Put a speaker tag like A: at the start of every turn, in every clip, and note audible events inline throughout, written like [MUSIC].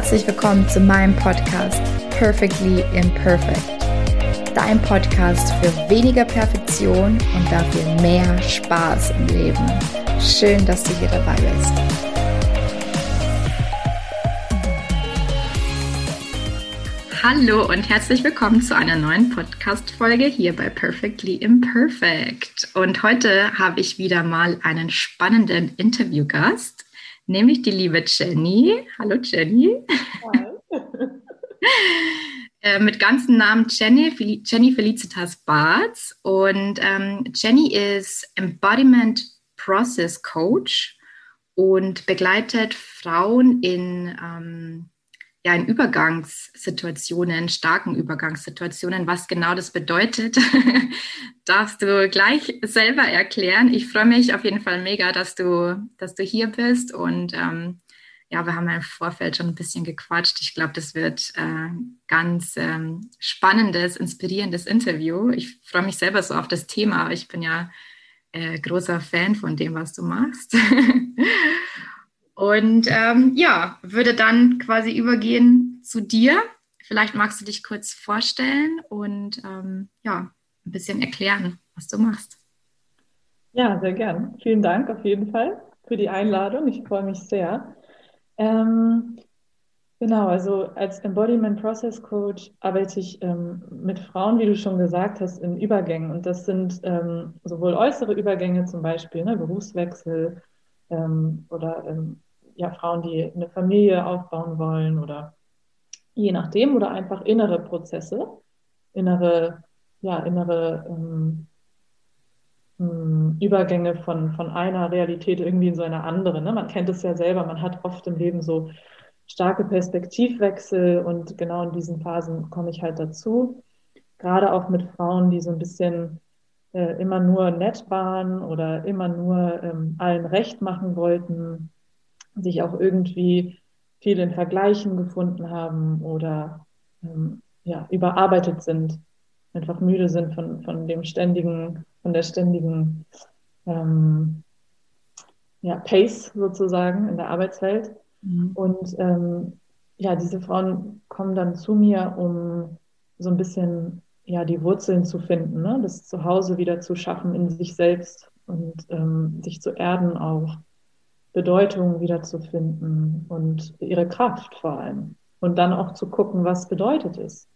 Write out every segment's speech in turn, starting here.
A: herzlich willkommen zu meinem Podcast Perfectly Imperfect. Dein Podcast für weniger Perfektion und dafür mehr Spaß im Leben. Schön, dass du hier dabei bist. Hallo und herzlich willkommen zu einer neuen Podcast-Folge hier bei Perfectly Imperfect. Und heute habe ich wieder mal einen spannenden Interviewgast nämlich die liebe Jenny. Hallo Jenny. Hi. äh, mit ganzen Namen Jenny, Jenny Felicitas Bartz. Und ähm, Jenny ist Embodiment Process Coach und begleitet Frauen in ähm, ja, in Übergangssituationen, starken Übergangssituationen. Was genau das bedeutet, [LAUGHS] darfst du gleich selber erklären. Ich freue mich auf jeden Fall mega, dass du, dass du hier bist. Und ähm, ja, wir haben im Vorfeld schon ein bisschen gequatscht. Ich glaube, das wird äh, ganz ähm, spannendes, inspirierendes Interview. Ich freue mich selber so auf das Thema. Ich bin ja äh, großer Fan von dem, was du machst. [LAUGHS] Und ähm, ja, würde dann quasi übergehen zu dir. Vielleicht magst du dich kurz vorstellen und ähm, ja, ein bisschen erklären, was du machst.
B: Ja, sehr gern. Vielen Dank auf jeden Fall für die Einladung. Ich freue mich sehr. Ähm, genau, also als Embodiment Process Coach arbeite ich ähm, mit Frauen, wie du schon gesagt hast, in Übergängen. Und das sind ähm, sowohl äußere Übergänge, zum Beispiel ne, Berufswechsel ähm, oder ähm, ja, Frauen, die eine Familie aufbauen wollen oder je nachdem oder einfach innere Prozesse, innere, ja, innere ähm, ähm, Übergänge von, von einer Realität irgendwie in so eine andere. Ne? Man kennt es ja selber, man hat oft im Leben so starke Perspektivwechsel und genau in diesen Phasen komme ich halt dazu. Gerade auch mit Frauen, die so ein bisschen äh, immer nur nett waren oder immer nur ähm, allen recht machen wollten sich auch irgendwie viel in Vergleichen gefunden haben oder ähm, ja, überarbeitet sind, einfach müde sind von, von dem ständigen, von der ständigen ähm, ja, Pace sozusagen in der Arbeitswelt. Mhm. Und ähm, ja, diese Frauen kommen dann zu mir, um so ein bisschen ja die Wurzeln zu finden, ne? das Zuhause wieder zu schaffen in sich selbst und ähm, sich zu erden auch Bedeutung wiederzufinden und ihre Kraft vor allem. Und dann auch zu gucken, was bedeutet es,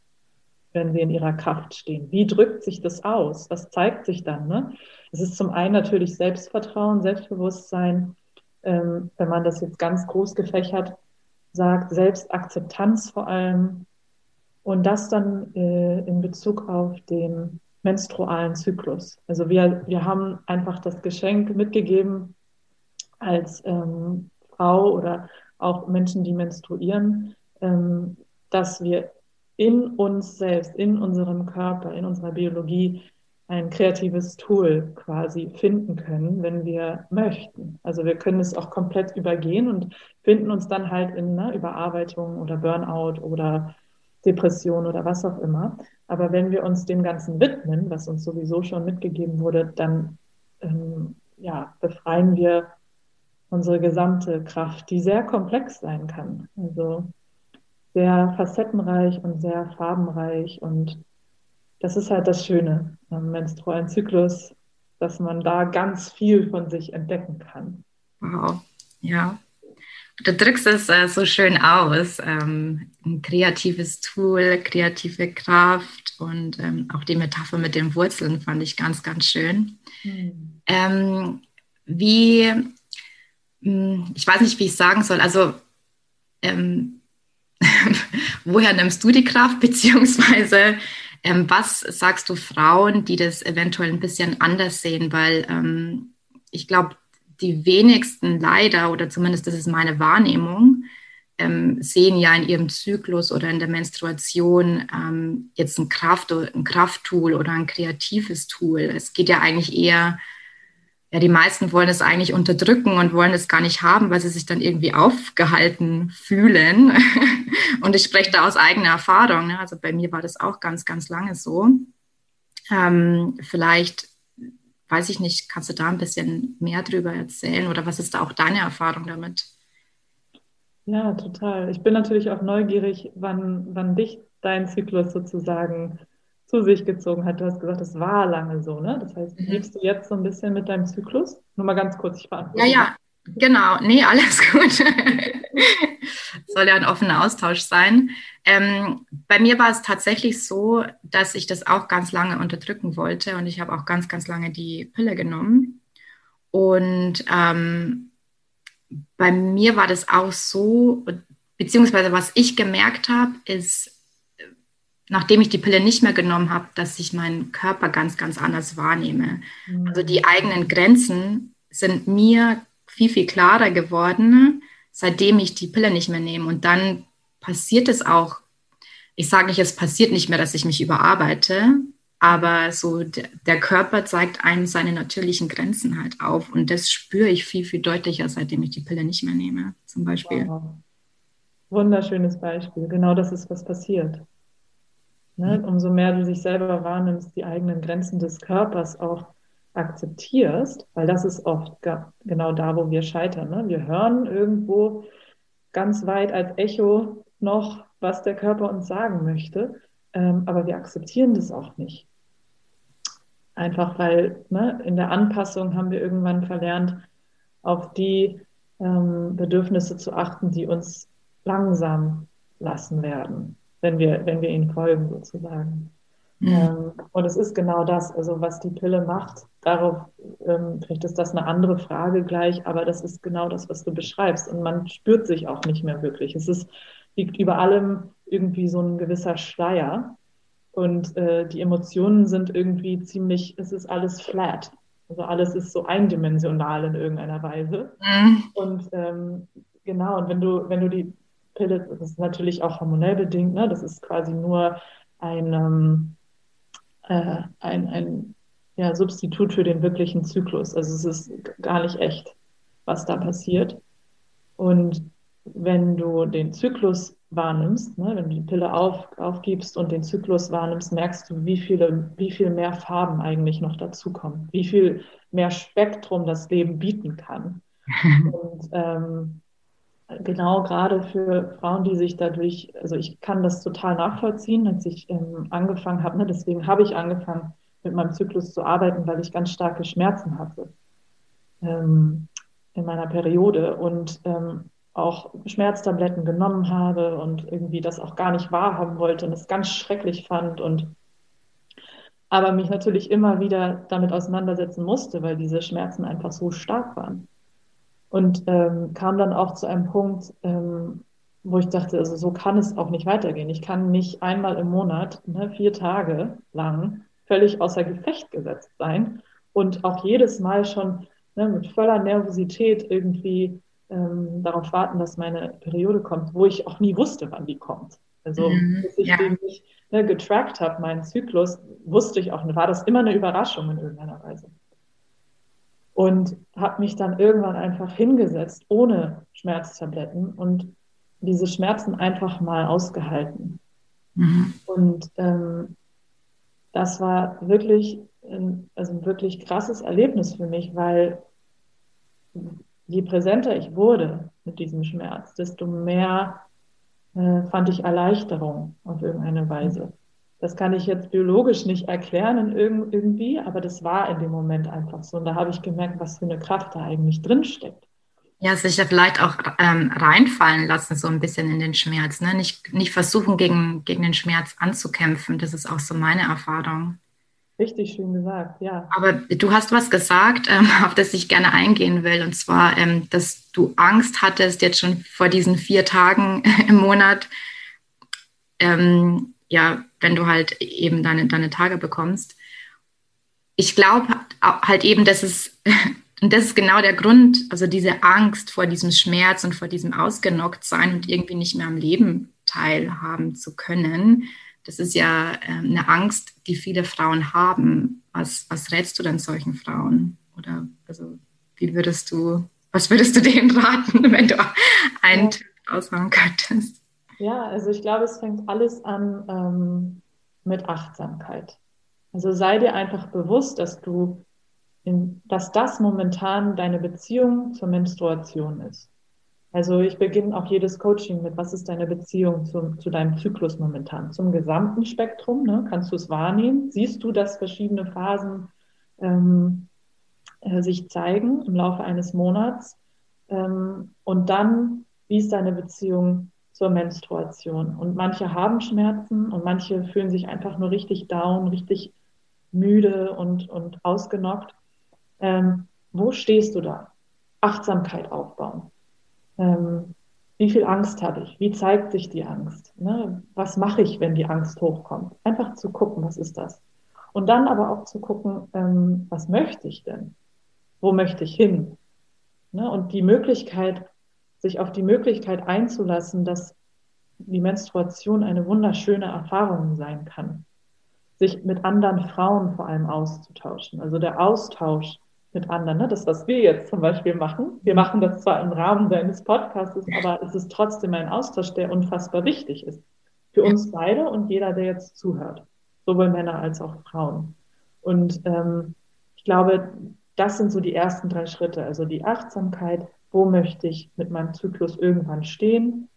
B: wenn sie in ihrer Kraft stehen. Wie drückt sich das aus? Was zeigt sich dann? Ne? Es ist zum einen natürlich Selbstvertrauen, Selbstbewusstsein, ähm, wenn man das jetzt ganz groß gefächert sagt, Selbstakzeptanz vor allem. Und das dann äh, in Bezug auf den menstrualen Zyklus. Also wir, wir haben einfach das Geschenk mitgegeben, als ähm, Frau oder auch Menschen, die menstruieren, ähm, dass wir in uns selbst, in unserem Körper, in unserer Biologie ein kreatives Tool quasi finden können, wenn wir möchten. Also wir können es auch komplett übergehen und finden uns dann halt in einer Überarbeitung oder Burnout oder Depression oder was auch immer. Aber wenn wir uns dem Ganzen widmen, was uns sowieso schon mitgegeben wurde, dann ähm, ja, befreien wir unsere gesamte Kraft, die sehr komplex sein kann. Also sehr facettenreich und sehr farbenreich. Und das ist halt das Schöne am menstrualen Zyklus, dass man da ganz viel von sich entdecken kann.
A: Wow, ja. Du drückst es äh, so schön aus. Ähm, ein kreatives Tool, kreative Kraft und ähm, auch die Metapher mit den Wurzeln fand ich ganz, ganz schön. Mhm. Ähm, wie ich weiß nicht, wie ich sagen soll. Also, ähm, [LAUGHS] woher nimmst du die Kraft, [LAUGHS] beziehungsweise ähm, was sagst du Frauen, die das eventuell ein bisschen anders sehen? Weil ähm, ich glaube, die wenigsten leider, oder zumindest das ist meine Wahrnehmung, ähm, sehen ja in ihrem Zyklus oder in der Menstruation ähm, jetzt ein, Kraft, ein Krafttool oder ein kreatives Tool. Es geht ja eigentlich eher ja, die meisten wollen es eigentlich unterdrücken und wollen es gar nicht haben, weil sie sich dann irgendwie aufgehalten fühlen. [LAUGHS] und ich spreche da aus eigener Erfahrung. Ne? Also bei mir war das auch ganz, ganz lange so. Ähm, vielleicht, weiß ich nicht, kannst du da ein bisschen mehr drüber erzählen oder was ist da auch deine Erfahrung damit?
B: Ja, total. Ich bin natürlich auch neugierig, wann, wann dich dein Zyklus sozusagen zu sich gezogen hat. Du hast gesagt, es war lange so, ne? Das heißt, mhm. lebst du jetzt so ein bisschen mit deinem Zyklus? Nur mal ganz kurz, ich
A: beantworte. Ja, ja, genau. Nee, alles gut. [LAUGHS] Soll ja ein offener Austausch sein. Ähm, bei mir war es tatsächlich so, dass ich das auch ganz lange unterdrücken wollte und ich habe auch ganz, ganz lange die Pille genommen. Und ähm, bei mir war das auch so, beziehungsweise was ich gemerkt habe, ist, nachdem ich die Pille nicht mehr genommen habe, dass ich meinen Körper ganz, ganz anders wahrnehme. Mhm. Also die eigenen Grenzen sind mir viel, viel klarer geworden, seitdem ich die Pille nicht mehr nehme. Und dann passiert es auch, ich sage nicht, es passiert nicht mehr, dass ich mich überarbeite, aber so der Körper zeigt einem seine natürlichen Grenzen halt auf. Und das spüre ich viel, viel deutlicher, seitdem ich die Pille nicht mehr nehme, zum Beispiel. Wow.
B: Wunderschönes Beispiel. Genau das ist, was passiert. Ne? Mhm. Umso mehr du dich selber wahrnimmst, die eigenen Grenzen des Körpers auch akzeptierst, weil das ist oft genau da, wo wir scheitern. Ne? Wir hören irgendwo ganz weit als Echo noch, was der Körper uns sagen möchte, ähm, aber wir akzeptieren das auch nicht. Einfach weil ne, in der Anpassung haben wir irgendwann verlernt, auf die ähm, Bedürfnisse zu achten, die uns langsam lassen werden, wenn wir, wenn wir ihnen folgen sozusagen. Mhm. Ähm, und es ist genau das, also was die Pille macht, darauf, ähm, vielleicht ist das eine andere Frage gleich, aber das ist genau das, was du beschreibst. Und man spürt sich auch nicht mehr wirklich. Es ist, liegt über allem irgendwie so ein gewisser Schleier. Und äh, die Emotionen sind irgendwie ziemlich, es ist alles flat. Also alles ist so eindimensional in irgendeiner Weise. Mhm. Und ähm, genau, und wenn du, wenn du die Pille, das ist natürlich auch hormonell bedingt, ne? das ist quasi nur ein, ähm, äh, ein, ein ja, Substitut für den wirklichen Zyklus. Also es ist gar nicht echt, was da passiert. Und wenn du den Zyklus wahrnimmst, ne, wenn du die Pille auf, aufgibst und den Zyklus wahrnimmst, merkst du, wie, viele, wie viel mehr Farben eigentlich noch dazukommen, wie viel mehr Spektrum das Leben bieten kann. [LAUGHS] und ähm, genau gerade für Frauen, die sich dadurch, also ich kann das total nachvollziehen, als ich ähm, angefangen habe, ne, deswegen habe ich angefangen mit meinem Zyklus zu arbeiten, weil ich ganz starke Schmerzen hatte ähm, in meiner Periode und ähm, auch Schmerztabletten genommen habe und irgendwie das auch gar nicht wahrhaben wollte und es ganz schrecklich fand und aber mich natürlich immer wieder damit auseinandersetzen musste, weil diese Schmerzen einfach so stark waren. Und ähm, kam dann auch zu einem Punkt, ähm, wo ich dachte, also so kann es auch nicht weitergehen. Ich kann nicht einmal im Monat, ne, vier Tage lang, völlig außer Gefecht gesetzt sein und auch jedes Mal schon ne, mit voller Nervosität irgendwie ähm, darauf warten, dass meine Periode kommt, wo ich auch nie wusste, wann die kommt. Also, mhm, bis ich ja. den nicht ne, getrackt habe, meinen Zyklus, wusste ich auch, war das immer eine Überraschung in irgendeiner Weise. Und habe mich dann irgendwann einfach hingesetzt, ohne Schmerztabletten und diese Schmerzen einfach mal ausgehalten. Mhm. Und ähm, das war wirklich, also ein wirklich krasses Erlebnis für mich, weil je präsenter ich wurde mit diesem Schmerz, desto mehr äh, fand ich Erleichterung auf irgendeine Weise. Das kann ich jetzt biologisch nicht erklären in irgendwie, aber das war in dem Moment einfach so. Und da habe ich gemerkt, was für eine Kraft da eigentlich drin steckt.
A: Ja, sich da vielleicht auch ähm, reinfallen lassen, so ein bisschen in den Schmerz. Ne? Nicht, nicht versuchen, gegen, gegen den Schmerz anzukämpfen. Das ist auch so meine Erfahrung.
B: Richtig schön gesagt, ja.
A: Aber du hast was gesagt, ähm, [LAUGHS] auf das ich gerne eingehen will, und zwar, ähm, dass du Angst hattest jetzt schon vor diesen vier Tagen [LAUGHS] im Monat, ähm, ja, wenn du halt eben deine, deine Tage bekommst. Ich glaube halt eben, dass es, [LAUGHS] und das ist genau der Grund, also diese Angst vor diesem Schmerz und vor diesem Ausgenockt-Sein und irgendwie nicht mehr am Leben teilhaben zu können, das ist ja äh, eine Angst, die viele Frauen haben. Was, was rätst du denn solchen Frauen? Oder also wie würdest du, was würdest du denen [LAUGHS] raten, wenn du einen ja. Tipp aushauen könntest?
B: Ja, also ich glaube, es fängt alles an ähm, mit Achtsamkeit. Also sei dir einfach bewusst, dass du, in, dass das momentan deine Beziehung zur Menstruation ist. Also ich beginne auch jedes Coaching mit, was ist deine Beziehung zu, zu deinem Zyklus momentan? Zum gesamten Spektrum, ne? kannst du es wahrnehmen? Siehst du, dass verschiedene Phasen ähm, äh, sich zeigen im Laufe eines Monats? Ähm, und dann, wie ist deine Beziehung zur Menstruation? Und manche haben Schmerzen und manche fühlen sich einfach nur richtig down, richtig müde und, und ausgenockt. Ähm, wo stehst du da? Achtsamkeit aufbauen. Ähm, wie viel Angst habe ich? Wie zeigt sich die Angst? Ne? Was mache ich, wenn die Angst hochkommt? Einfach zu gucken, was ist das? Und dann aber auch zu gucken, ähm, was möchte ich denn? Wo möchte ich hin? Ne? Und die Möglichkeit, sich auf die Möglichkeit einzulassen, dass die Menstruation eine wunderschöne Erfahrung sein kann. Sich mit anderen Frauen vor allem auszutauschen. Also der Austausch mit anderen. Ne? Das, was wir jetzt zum Beispiel machen. Wir machen das zwar im Rahmen deines Podcasts, aber es ist trotzdem ein Austausch, der unfassbar wichtig ist. Für uns beide und jeder, der jetzt zuhört. Sowohl Männer als auch Frauen. Und ähm, ich glaube, das sind so die ersten drei Schritte. Also die Achtsamkeit, wo möchte ich mit meinem Zyklus irgendwann stehen?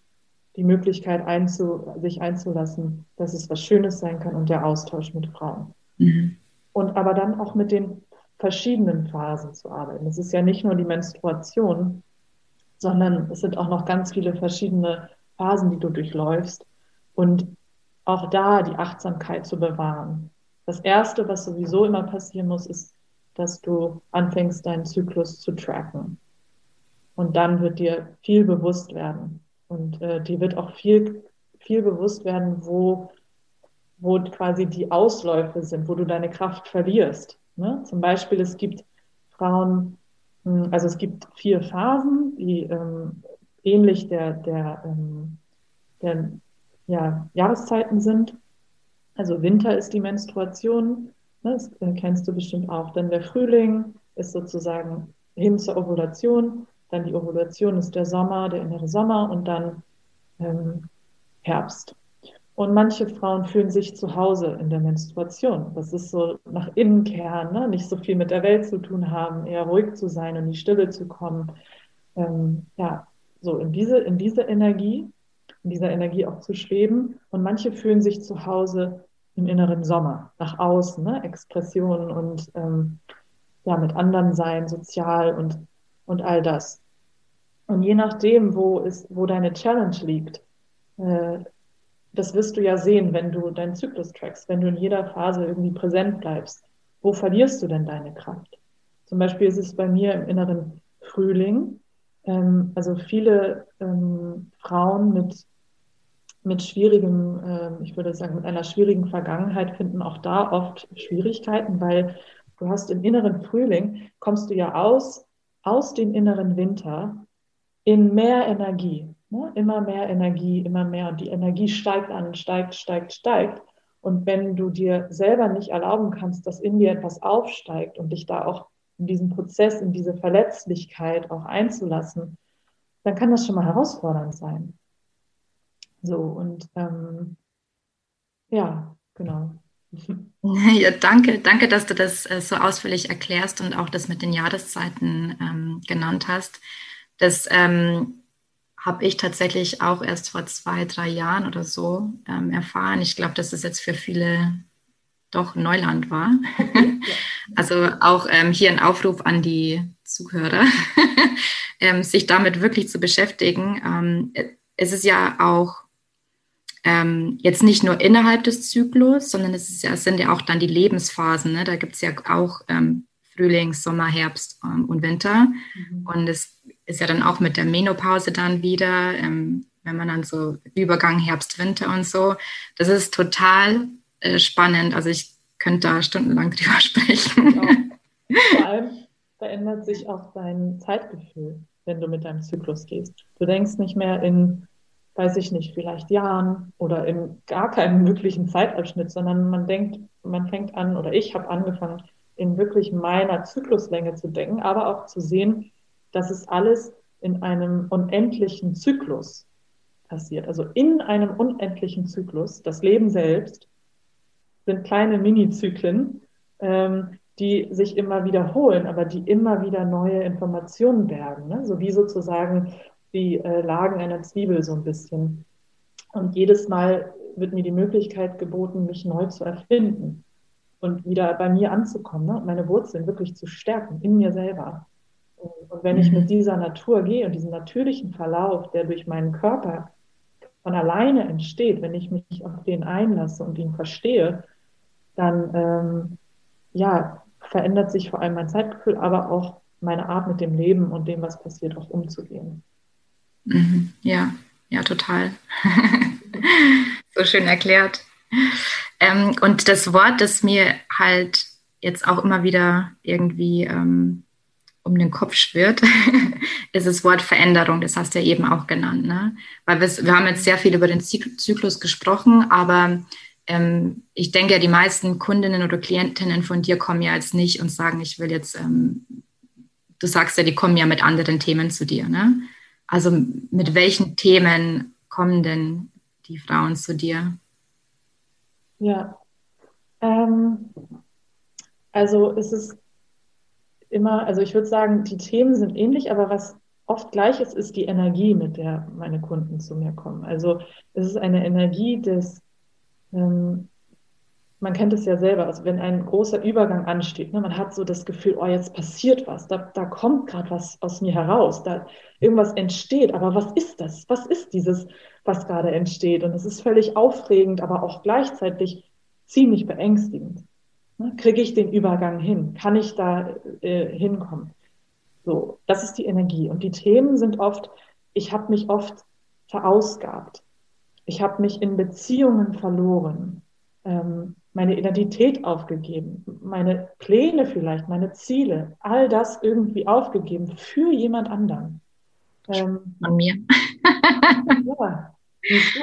B: Die Möglichkeit, einzu, sich einzulassen, dass es was Schönes sein kann und der Austausch mit Frauen. Mhm. Und aber dann auch mit den verschiedenen Phasen zu arbeiten. Es ist ja nicht nur die Menstruation, sondern es sind auch noch ganz viele verschiedene Phasen, die du durchläufst. Und auch da die Achtsamkeit zu bewahren. Das Erste, was sowieso immer passieren muss, ist, dass du anfängst, deinen Zyklus zu tracken. Und dann wird dir viel bewusst werden. Und äh, dir wird auch viel, viel bewusst werden, wo, wo quasi die Ausläufe sind, wo du deine Kraft verlierst. Ne? Zum Beispiel, es gibt Frauen, hm, also es gibt vier Phasen, die ähm, ähnlich der, der, ähm, der ja, Jahreszeiten sind. Also Winter ist die Menstruation, ne? das äh, kennst du bestimmt auch. Dann der Frühling ist sozusagen hin zur Ovulation. Dann die Ovulation ist der Sommer, der innere Sommer und dann ähm, Herbst. Und manche Frauen fühlen sich zu Hause in der Menstruation. Das ist so nach innen kehren, ne? nicht so viel mit der Welt zu tun haben, eher ruhig zu sein und in die Stille zu kommen. Ähm, ja, so in diese, in diese Energie, in dieser Energie auch zu schweben. Und manche fühlen sich zu Hause im inneren Sommer, nach außen, ne? Expressionen und ähm, ja, mit anderen sein, sozial und, und all das. Und je nachdem, wo, ist, wo deine Challenge liegt, äh, das wirst du ja sehen, wenn du deinen Zyklus trackst, wenn du in jeder Phase irgendwie präsent bleibst. Wo verlierst du denn deine Kraft? Zum Beispiel ist es bei mir im inneren Frühling. Ähm, also viele ähm, Frauen mit, mit schwierigem, äh, ich würde sagen, mit einer schwierigen Vergangenheit finden auch da oft Schwierigkeiten, weil du hast im inneren Frühling, kommst du ja aus, aus dem inneren Winter in mehr Energie. Ne? Immer mehr Energie, immer mehr. Und die Energie steigt an, steigt, steigt, steigt. Und wenn du dir selber nicht erlauben kannst, dass in dir etwas aufsteigt und dich da auch in diesen Prozess, in diese Verletzlichkeit auch einzulassen, dann kann das schon mal herausfordernd sein. So, und ähm, ja, genau. [LAUGHS]
A: Ja, danke, danke, dass du das äh, so ausführlich erklärst und auch das mit den Jahreszeiten ähm, genannt hast. Das ähm, habe ich tatsächlich auch erst vor zwei, drei Jahren oder so ähm, erfahren. Ich glaube, dass es jetzt für viele doch Neuland war. [LAUGHS] also auch ähm, hier ein Aufruf an die Zuhörer, [LAUGHS] ähm, sich damit wirklich zu beschäftigen. Ähm, es ist ja auch ähm, jetzt nicht nur innerhalb des Zyklus, sondern es, ist es sind ja auch dann die Lebensphasen. Ne? Da gibt es ja auch ähm, Frühling, Sommer, Herbst und Winter. Mhm. Und es ist ja dann auch mit der Menopause dann wieder, ähm, wenn man dann so Übergang Herbst, Winter und so. Das ist total äh, spannend. Also ich könnte da stundenlang [LAUGHS] drüber sprechen.
B: Genau. Vor allem verändert sich auch dein Zeitgefühl, wenn du mit deinem Zyklus gehst. Du denkst nicht mehr in, weiß ich nicht, vielleicht Jahren oder in gar keinem möglichen Zeitabschnitt, sondern man denkt, man fängt an, oder ich habe angefangen, in wirklich meiner Zykluslänge zu denken, aber auch zu sehen, dass es alles in einem unendlichen Zyklus passiert. Also in einem unendlichen Zyklus, das Leben selbst, sind kleine Mini-Zyklen, ähm, die sich immer wiederholen, aber die immer wieder neue Informationen bergen. Ne? So wie sozusagen die äh, Lagen einer Zwiebel so ein bisschen. Und jedes Mal wird mir die Möglichkeit geboten, mich neu zu erfinden und wieder bei mir anzukommen ne? und meine Wurzeln wirklich zu stärken in mir selber. Und wenn ich mit mhm. dieser Natur gehe und diesem natürlichen Verlauf, der durch meinen Körper von alleine entsteht, wenn ich mich auf den einlasse und ihn verstehe, dann ähm, ja, verändert sich vor allem mein Zeitgefühl, aber auch meine Art mit dem Leben und dem, was passiert, auch umzugehen.
A: Mhm. Ja, ja, total. [LAUGHS] so schön erklärt. Ähm, und das Wort, das mir halt jetzt auch immer wieder irgendwie ähm, um den Kopf schwirrt, [LAUGHS] ist das Wort Veränderung. Das hast du ja eben auch genannt. Ne? Weil wir, wir haben jetzt sehr viel über den Zyklus gesprochen, aber ähm, ich denke ja, die meisten Kundinnen oder Klientinnen von dir kommen ja jetzt nicht und sagen, ich will jetzt, ähm, du sagst ja, die kommen ja mit anderen Themen zu dir. Ne? Also mit welchen Themen kommen denn die Frauen zu dir?
B: Ja, ähm, also es ist immer, also ich würde sagen, die Themen sind ähnlich, aber was oft gleich ist, ist die Energie, mit der meine Kunden zu mir kommen. Also es ist eine Energie des, ähm, man kennt es ja selber, also wenn ein großer Übergang ansteht, ne, man hat so das Gefühl, oh, jetzt passiert was, da, da kommt gerade was aus mir heraus, da irgendwas entsteht, aber was ist das? Was ist dieses, was gerade entsteht? Und es ist völlig aufregend, aber auch gleichzeitig ziemlich beängstigend. Ne? Kriege ich den Übergang hin? Kann ich da äh, hinkommen? So, das ist die Energie. Und die Themen sind oft, ich habe mich oft verausgabt. Ich habe mich in Beziehungen verloren, ähm, meine Identität aufgegeben, meine Pläne vielleicht, meine Ziele, all das irgendwie aufgegeben für jemand anderen.
A: Ähm, Von mir. [LAUGHS]
B: ja,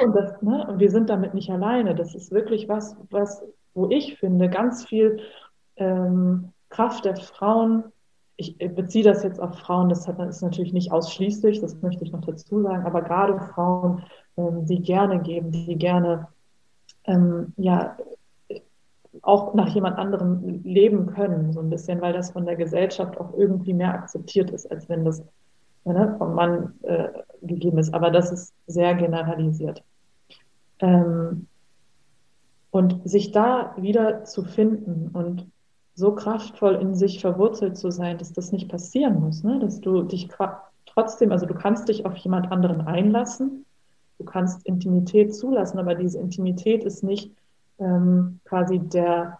B: und, das, ne? und wir sind damit nicht alleine. Das ist wirklich was, was wo ich finde, ganz viel ähm, Kraft der Frauen, ich beziehe das jetzt auf Frauen, das ist natürlich nicht ausschließlich, das möchte ich noch dazu sagen, aber gerade Frauen, ähm, die gerne geben, die gerne ähm, ja auch nach jemand anderem leben können, so ein bisschen, weil das von der Gesellschaft auch irgendwie mehr akzeptiert ist, als wenn das ne, vom Mann äh, gegeben ist. Aber das ist sehr generalisiert. Ähm, und sich da wieder zu finden und so kraftvoll in sich verwurzelt zu sein, dass das nicht passieren muss, ne? dass du dich trotzdem, also du kannst dich auf jemand anderen einlassen, du kannst Intimität zulassen, aber diese Intimität ist nicht ähm, quasi der,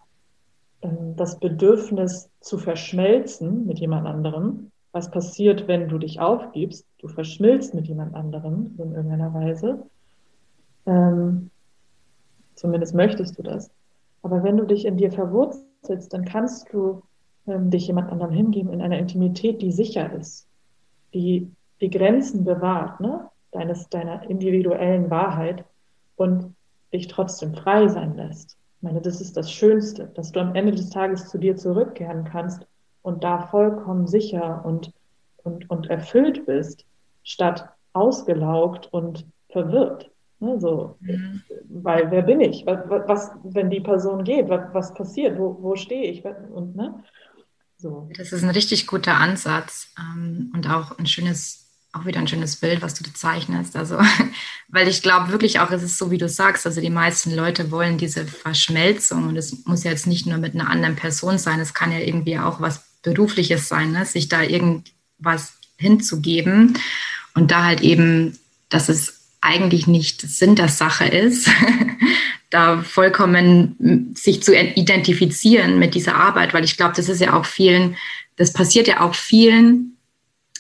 B: ähm, das Bedürfnis zu verschmelzen mit jemand anderem. Was passiert, wenn du dich aufgibst? Du verschmilzt mit jemand anderem in irgendeiner Weise. Ähm, Zumindest möchtest du das. Aber wenn du dich in dir verwurzelst, dann kannst du ähm, dich jemand anderem hingeben in einer Intimität, die sicher ist, die die Grenzen bewahrt, ne? Deines, deiner individuellen Wahrheit und dich trotzdem frei sein lässt. Ich meine, das ist das Schönste, dass du am Ende des Tages zu dir zurückkehren kannst und da vollkommen sicher und, und, und erfüllt bist, statt ausgelaugt und verwirrt. Ne, so, mhm. Weil wer bin ich? Was, was, wenn die Person geht, was, was passiert? Wo, wo stehe ich? Und, ne?
A: so. Das ist ein richtig guter Ansatz ähm, und auch ein schönes, auch wieder ein schönes Bild, was du zeichnest. Also, [LAUGHS] weil ich glaube wirklich auch, es ist so, wie du sagst, also die meisten Leute wollen diese Verschmelzung und es muss ja jetzt nicht nur mit einer anderen Person sein, es kann ja irgendwie auch was Berufliches sein, ne? sich da irgendwas hinzugeben und da halt eben, dass es eigentlich nicht Sinn der Sache ist, [LAUGHS] da vollkommen sich zu identifizieren mit dieser Arbeit, weil ich glaube, das ist ja auch vielen, das passiert ja auch vielen,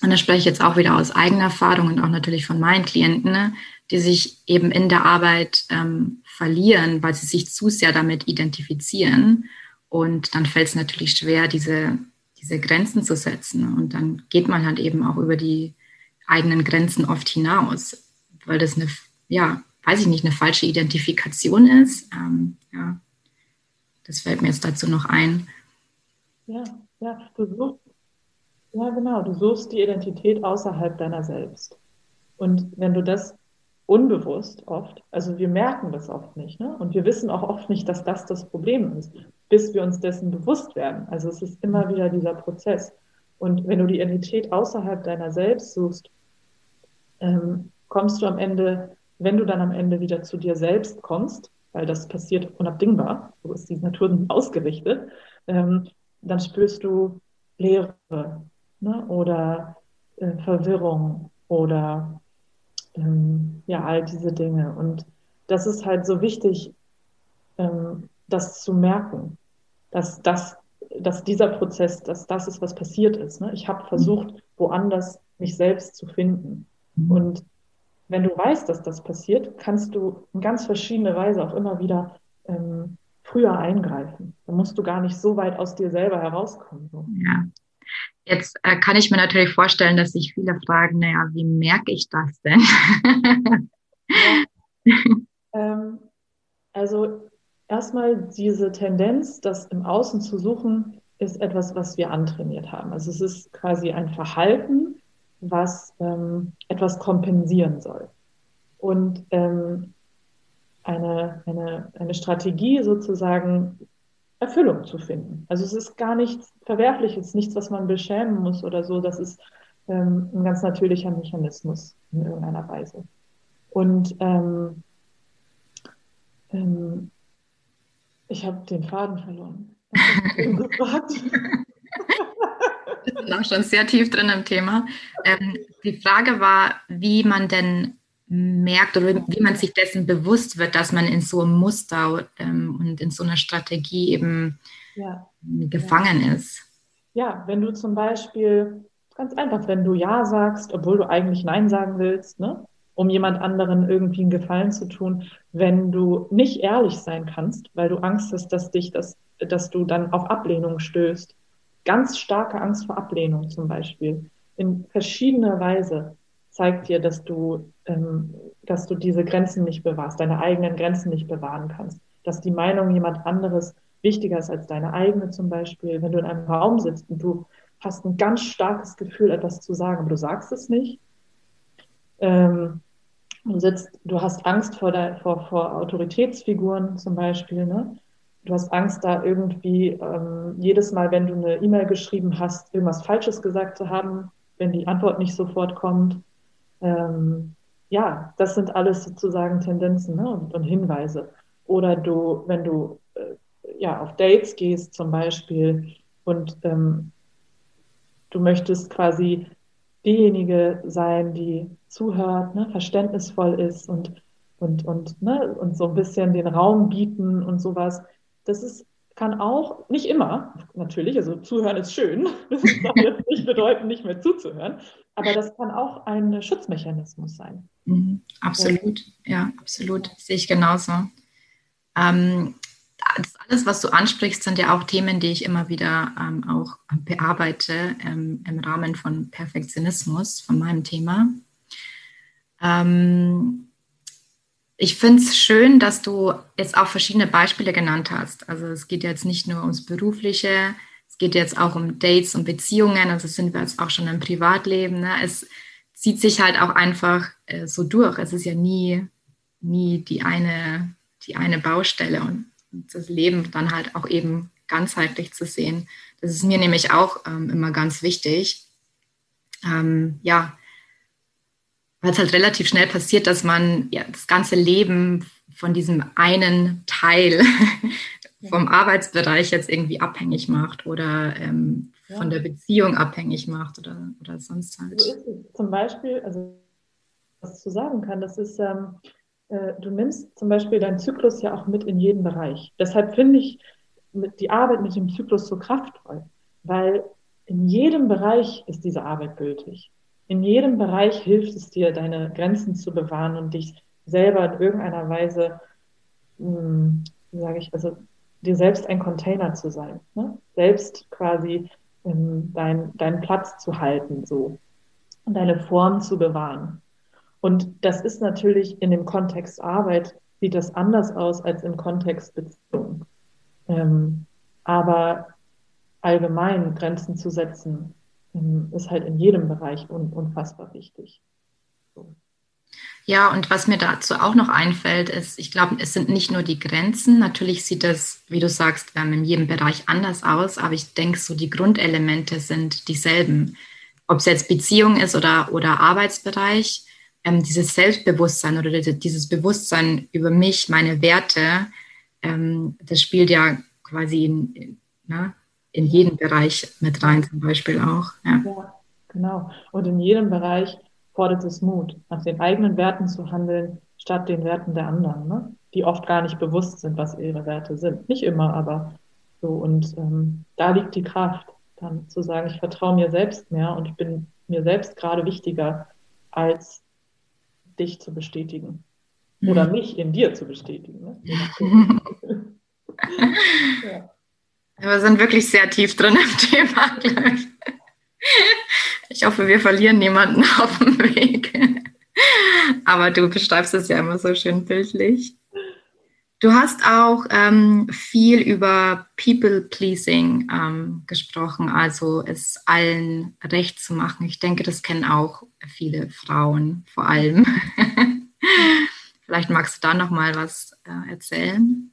A: und da spreche ich jetzt auch wieder aus eigener Erfahrung und auch natürlich von meinen Klienten, ne, die sich eben in der Arbeit ähm, verlieren, weil sie sich zu sehr damit identifizieren. Und dann fällt es natürlich schwer, diese, diese Grenzen zu setzen. Und dann geht man halt eben auch über die eigenen Grenzen oft hinaus weil das eine, ja, weiß ich nicht, eine falsche Identifikation ist. Ähm, ja, das fällt mir jetzt dazu noch ein.
B: Ja, ja, du suchst, ja, genau, du suchst die Identität außerhalb deiner selbst. Und wenn du das unbewusst oft, also wir merken das oft nicht, ne? Und wir wissen auch oft nicht, dass das das Problem ist, bis wir uns dessen bewusst werden. Also es ist immer wieder dieser Prozess. Und wenn du die Identität außerhalb deiner selbst suchst, ähm, kommst du am Ende, wenn du dann am Ende wieder zu dir selbst kommst, weil das passiert unabdingbar, so ist die Natur ausgerichtet, ähm, dann spürst du Leere ne? oder äh, Verwirrung oder ähm, ja, all diese Dinge. Und das ist halt so wichtig, ähm, das zu merken, dass, das, dass dieser Prozess, dass das ist, was passiert ist. Ne? Ich habe versucht, woanders mich selbst zu finden. Mhm. Und wenn du weißt, dass das passiert, kannst du in ganz verschiedene Weise auch immer wieder ähm, früher eingreifen. Da musst du gar nicht so weit aus dir selber herauskommen. So.
A: Ja. Jetzt äh, kann ich mir natürlich vorstellen, dass sich viele fragen, naja, wie merke ich das denn? [LAUGHS]
B: ähm, also erstmal diese Tendenz, das im Außen zu suchen, ist etwas, was wir antrainiert haben. Also es ist quasi ein Verhalten, was ähm, etwas kompensieren soll. Und ähm, eine, eine, eine Strategie sozusagen Erfüllung zu finden. Also es ist gar nichts Verwerfliches, nichts, was man beschämen muss oder so. Das ist ähm, ein ganz natürlicher Mechanismus in irgendeiner Weise. Und ähm, ähm, ich habe den Faden verloren. [LAUGHS]
A: Wir sind auch schon sehr tief drin im Thema. Ähm, die Frage war, wie man denn merkt oder wie man sich dessen bewusst wird, dass man in so einem Muster ähm, und in so einer Strategie eben ja. gefangen ja. ist.
B: Ja, wenn du zum Beispiel, ganz einfach, wenn du Ja sagst, obwohl du eigentlich Nein sagen willst, ne? um jemand anderen irgendwie einen Gefallen zu tun, wenn du nicht ehrlich sein kannst, weil du Angst hast, dass dich das, dass du dann auf Ablehnung stößt. Ganz starke Angst vor Ablehnung zum Beispiel. In verschiedener Weise zeigt dir, dass du, dass du diese Grenzen nicht bewahrst, deine eigenen Grenzen nicht bewahren kannst, dass die Meinung jemand anderes wichtiger ist als deine eigene zum Beispiel. Wenn du in einem Raum sitzt und du hast ein ganz starkes Gefühl, etwas zu sagen, aber du sagst es nicht, ähm, du sitzt, du hast Angst vor, der, vor, vor Autoritätsfiguren zum Beispiel, ne? Du hast Angst, da irgendwie ähm, jedes Mal, wenn du eine E-Mail geschrieben hast, irgendwas Falsches gesagt zu haben, wenn die Antwort nicht sofort kommt. Ähm, ja, das sind alles sozusagen Tendenzen ne? und, und, Hinweise. Oder du, wenn du äh, ja auf Dates gehst zum Beispiel und ähm, du möchtest quasi diejenige sein, die zuhört, ne, verständnisvoll ist und, und, und, ne, und so ein bisschen den Raum bieten und sowas. Das ist, kann auch, nicht immer, natürlich, also zuhören ist schön, [LAUGHS] das soll jetzt nicht bedeuten, nicht mehr zuzuhören, aber das kann auch ein Schutzmechanismus sein.
A: Mhm, absolut, ja, ja absolut, sehe ich genauso. Ähm, alles, was du ansprichst, sind ja auch Themen, die ich immer wieder ähm, auch bearbeite ähm, im Rahmen von Perfektionismus, von meinem Thema. Ähm, ich finde es schön, dass du jetzt auch verschiedene Beispiele genannt hast. Also es geht jetzt nicht nur ums Berufliche, es geht jetzt auch um Dates und Beziehungen, also sind wir jetzt auch schon im Privatleben. Ne? Es zieht sich halt auch einfach äh, so durch. Es ist ja nie, nie die eine, die eine Baustelle und das Leben dann halt auch eben ganzheitlich zu sehen. Das ist mir nämlich auch ähm, immer ganz wichtig. Ähm, ja, weil es halt relativ schnell passiert, dass man ja, das ganze Leben von diesem einen Teil vom Arbeitsbereich jetzt irgendwie abhängig macht oder ähm, ja. von der Beziehung abhängig macht oder, oder sonst halt.
B: So ist es. Zum Beispiel, also was ich zu sagen kann, das ist, ähm, äh, du nimmst zum Beispiel deinen Zyklus ja auch mit in jeden Bereich. Deshalb finde ich die Arbeit mit dem Zyklus so kraftvoll, weil in jedem Bereich ist diese Arbeit gültig. In jedem Bereich hilft es dir, deine Grenzen zu bewahren und dich selber in irgendeiner Weise, hm, sage ich, also dir selbst ein Container zu sein, ne? selbst quasi ähm, dein, deinen Platz zu halten, so und deine Form zu bewahren. Und das ist natürlich in dem Kontext Arbeit, sieht das anders aus als im Kontext Beziehung. Ähm, aber allgemein Grenzen zu setzen, ist halt in jedem Bereich un unfassbar wichtig. So.
A: Ja, und was mir dazu auch noch einfällt, ist, ich glaube, es sind nicht nur die Grenzen. Natürlich sieht das, wie du sagst, in jedem Bereich anders aus, aber ich denke, so die Grundelemente sind dieselben. Ob es jetzt Beziehung ist oder, oder Arbeitsbereich, ähm, dieses Selbstbewusstsein oder dieses Bewusstsein über mich, meine Werte, ähm, das spielt ja quasi in, na, in jeden Bereich mit rein, zum Beispiel auch. Ja.
B: ja, genau. Und in jedem Bereich fordert es Mut, nach den eigenen Werten zu handeln, statt den Werten der anderen, ne? die oft gar nicht bewusst sind, was ihre Werte sind. Nicht immer, aber so. Und ähm, da liegt die Kraft, dann zu sagen, ich vertraue mir selbst mehr und ich bin mir selbst gerade wichtiger, als dich zu bestätigen. Oder mhm. mich in dir zu bestätigen. Ne? [LAUGHS]
A: ja. Wir sind wirklich sehr tief drin im Thema. [LAUGHS] Ich hoffe, wir verlieren niemanden [LAUGHS] auf dem Weg. Aber du beschreibst es ja immer so schön bildlich. Du hast auch ähm, viel über People-Pleasing ähm, gesprochen, also es allen recht zu machen. Ich denke, das kennen auch viele Frauen vor allem. [LAUGHS] Vielleicht magst du da noch mal was äh, erzählen.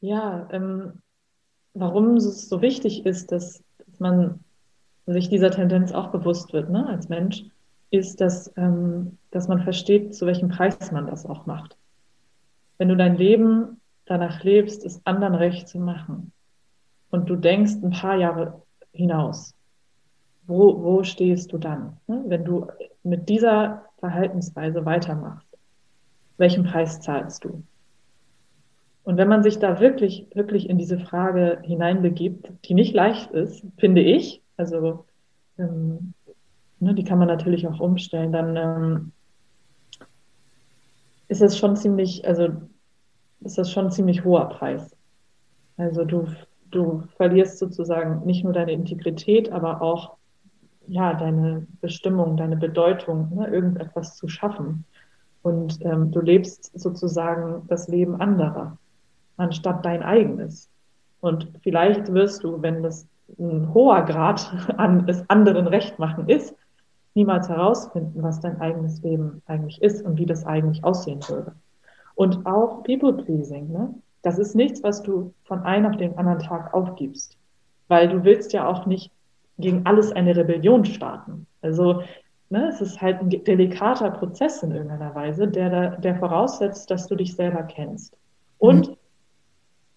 B: Ja, ähm, warum es so wichtig ist, dass, dass, man sich dieser Tendenz auch bewusst wird ne, als Mensch, ist, dass, ähm, dass man versteht, zu welchem Preis man das auch macht. Wenn du dein Leben danach lebst, es anderen recht zu machen und du denkst ein paar Jahre hinaus, wo, wo stehst du dann? Ne? Wenn du mit dieser Verhaltensweise weitermachst, welchen Preis zahlst du? Und wenn man sich da wirklich, wirklich in diese Frage hineinbegibt, die nicht leicht ist, finde ich, also ähm, ne, die kann man natürlich auch umstellen, dann ähm, ist es schon ziemlich, also ist das schon ein ziemlich hoher Preis. Also du, du verlierst sozusagen nicht nur deine Integrität, aber auch ja, deine Bestimmung, deine Bedeutung, ne, irgendetwas zu schaffen. Und ähm, du lebst sozusagen das Leben anderer anstatt dein eigenes. Und vielleicht wirst du, wenn das ein hoher Grad an es anderen Recht machen ist, niemals herausfinden, was dein eigenes Leben eigentlich ist und wie das eigentlich aussehen würde. Und auch People-Pleasing, ne? das ist nichts, was du von einem auf den anderen Tag aufgibst, weil du willst ja auch nicht gegen alles eine Rebellion starten. Also ne, es ist halt ein delikater Prozess in irgendeiner Weise, der, der voraussetzt, dass du dich selber kennst. Und mhm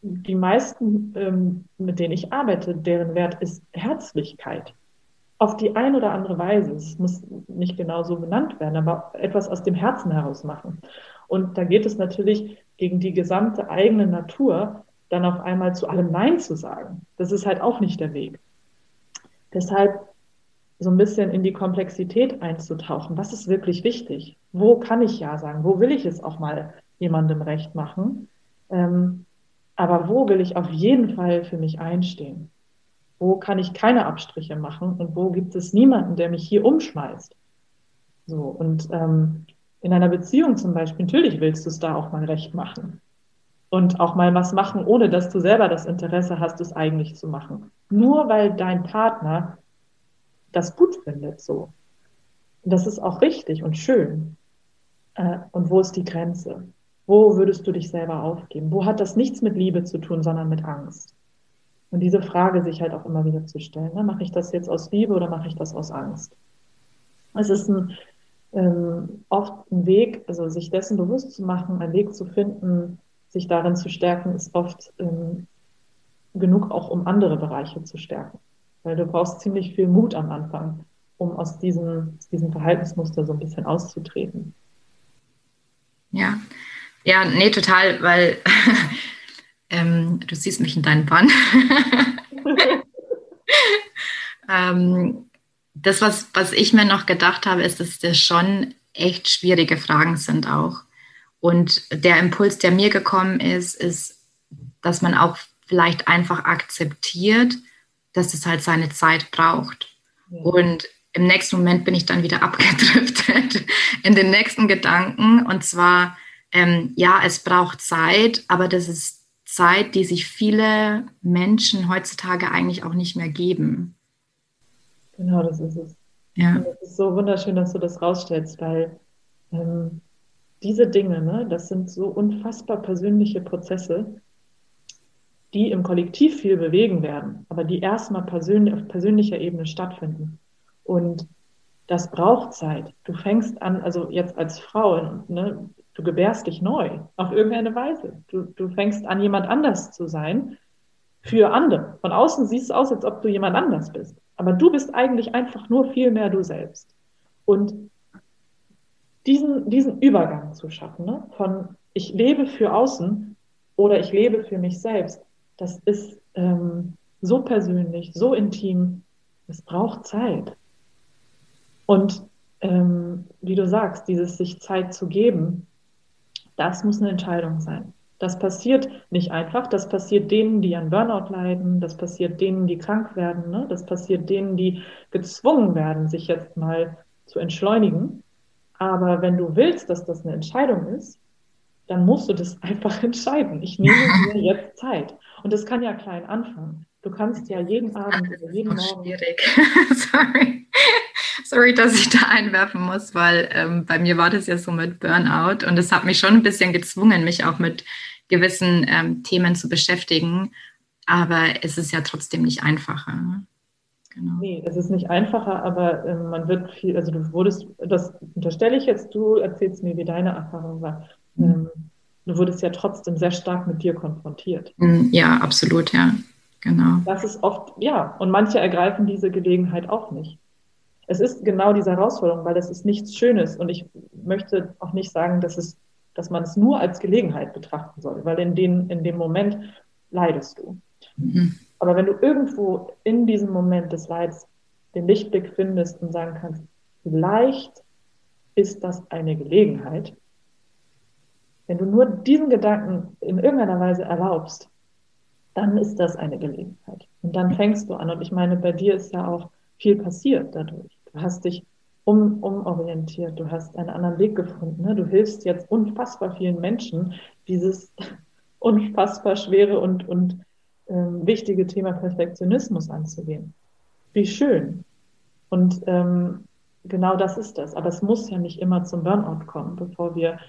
B: die meisten, ähm, mit denen ich arbeite, deren Wert ist Herzlichkeit. Auf die ein oder andere Weise. Es muss nicht genau so benannt werden, aber etwas aus dem Herzen heraus machen. Und da geht es natürlich gegen die gesamte eigene Natur, dann auf einmal zu allem Nein zu sagen. Das ist halt auch nicht der Weg. Deshalb so ein bisschen in die Komplexität einzutauchen. Was ist wirklich wichtig? Wo kann ich Ja sagen? Wo will ich es auch mal jemandem recht machen? Ähm, aber wo will ich auf jeden Fall für mich einstehen? Wo kann ich keine Abstriche machen und wo gibt es niemanden, der mich hier umschmeißt? So, und ähm, in einer Beziehung zum Beispiel, natürlich willst du es da auch mal recht machen. Und auch mal was machen, ohne dass du selber das Interesse hast, es eigentlich zu machen. Nur weil dein Partner das gut findet, so. Und das ist auch richtig und schön. Äh, und wo ist die Grenze? Wo würdest du dich selber aufgeben? Wo hat das nichts mit Liebe zu tun, sondern mit Angst? Und diese Frage sich halt auch immer wieder zu stellen. Ne? Mache ich das jetzt aus Liebe oder mache ich das aus Angst? Es ist ein, ähm, oft ein Weg, also sich dessen bewusst zu machen, einen Weg zu finden, sich darin zu stärken, ist oft ähm, genug auch, um andere Bereiche zu stärken. Weil du brauchst ziemlich viel Mut am Anfang, um aus diesem, aus diesem Verhaltensmuster so ein bisschen auszutreten.
A: Ja, ja, nee, total, weil [LAUGHS] ähm, du siehst mich in deinen Bann. [LAUGHS] ähm, das, was, was ich mir noch gedacht habe, ist, dass das schon echt schwierige Fragen sind auch. Und der Impuls, der mir gekommen ist, ist, dass man auch vielleicht einfach akzeptiert, dass es halt seine Zeit braucht. Ja. Und im nächsten Moment bin ich dann wieder [LAUGHS] abgedriftet in den nächsten Gedanken. Und zwar, ähm, ja, es braucht Zeit, aber das ist Zeit, die sich viele Menschen heutzutage eigentlich auch nicht mehr geben.
B: Genau, das ist es. Ja. es ist so wunderschön, dass du das rausstellst, weil ähm, diese Dinge, ne, das sind so unfassbar persönliche Prozesse, die im Kollektiv viel bewegen werden, aber die erstmal persönlich, auf persönlicher Ebene stattfinden. Und das braucht Zeit. Du fängst an, also jetzt als Frau, ne, du gebärst dich neu auf irgendeine Weise. Du, du fängst an, jemand anders zu sein für andere. Von außen siehst es aus, als ob du jemand anders bist. Aber du bist eigentlich einfach nur viel mehr du selbst. Und diesen, diesen Übergang zu schaffen, ne, von ich lebe für außen oder ich lebe für mich selbst, das ist ähm, so persönlich, so intim, es braucht Zeit. Und ähm, wie du sagst, dieses sich Zeit zu geben, das muss eine Entscheidung sein. Das passiert nicht einfach. Das passiert denen, die an Burnout leiden. Das passiert denen, die krank werden. Ne? Das passiert denen, die gezwungen werden, sich jetzt mal zu entschleunigen. Aber wenn du willst, dass das eine Entscheidung ist, dann musst du das [LAUGHS] einfach entscheiden. Ich nehme [LAUGHS] mir jetzt Zeit. Und das kann ja klein anfangen. Du kannst ja jeden Abend oder jeden Morgen. Schwierig. [LAUGHS]
A: Sorry. Sorry, dass ich da einwerfen muss, weil ähm, bei mir war das ja so mit Burnout und es hat mich schon ein bisschen gezwungen, mich auch mit gewissen ähm, Themen zu beschäftigen. Aber es ist ja trotzdem nicht einfacher. Ne?
B: Genau. Nee, es ist nicht einfacher, aber äh, man wird viel, also du wurdest, das unterstelle ich jetzt, du erzählst mir, wie deine Erfahrung war. Mhm. Ähm, du wurdest ja trotzdem sehr stark mit dir konfrontiert.
A: Mhm, ja, absolut, ja. Genau.
B: Das ist oft, ja, und manche ergreifen diese Gelegenheit auch nicht. Es ist genau diese Herausforderung, weil es ist nichts Schönes und ich möchte auch nicht sagen, dass es, dass man es nur als Gelegenheit betrachten soll, weil in, den, in dem Moment leidest du. Mhm. Aber wenn du irgendwo in diesem Moment des Leids den Lichtblick findest und sagen kannst, vielleicht ist das eine Gelegenheit, wenn du nur diesen Gedanken in irgendeiner Weise erlaubst, dann ist das eine Gelegenheit. Und dann fängst du an. Und ich meine, bei dir ist ja auch viel passiert dadurch. Du hast dich um, umorientiert, du hast einen anderen Weg gefunden. Ne? Du hilfst jetzt unfassbar vielen Menschen, dieses [LAUGHS] unfassbar schwere und, und ähm, wichtige Thema Perfektionismus anzugehen. Wie schön. Und ähm, genau das ist das. Aber es muss ja nicht immer zum Burnout kommen, bevor wir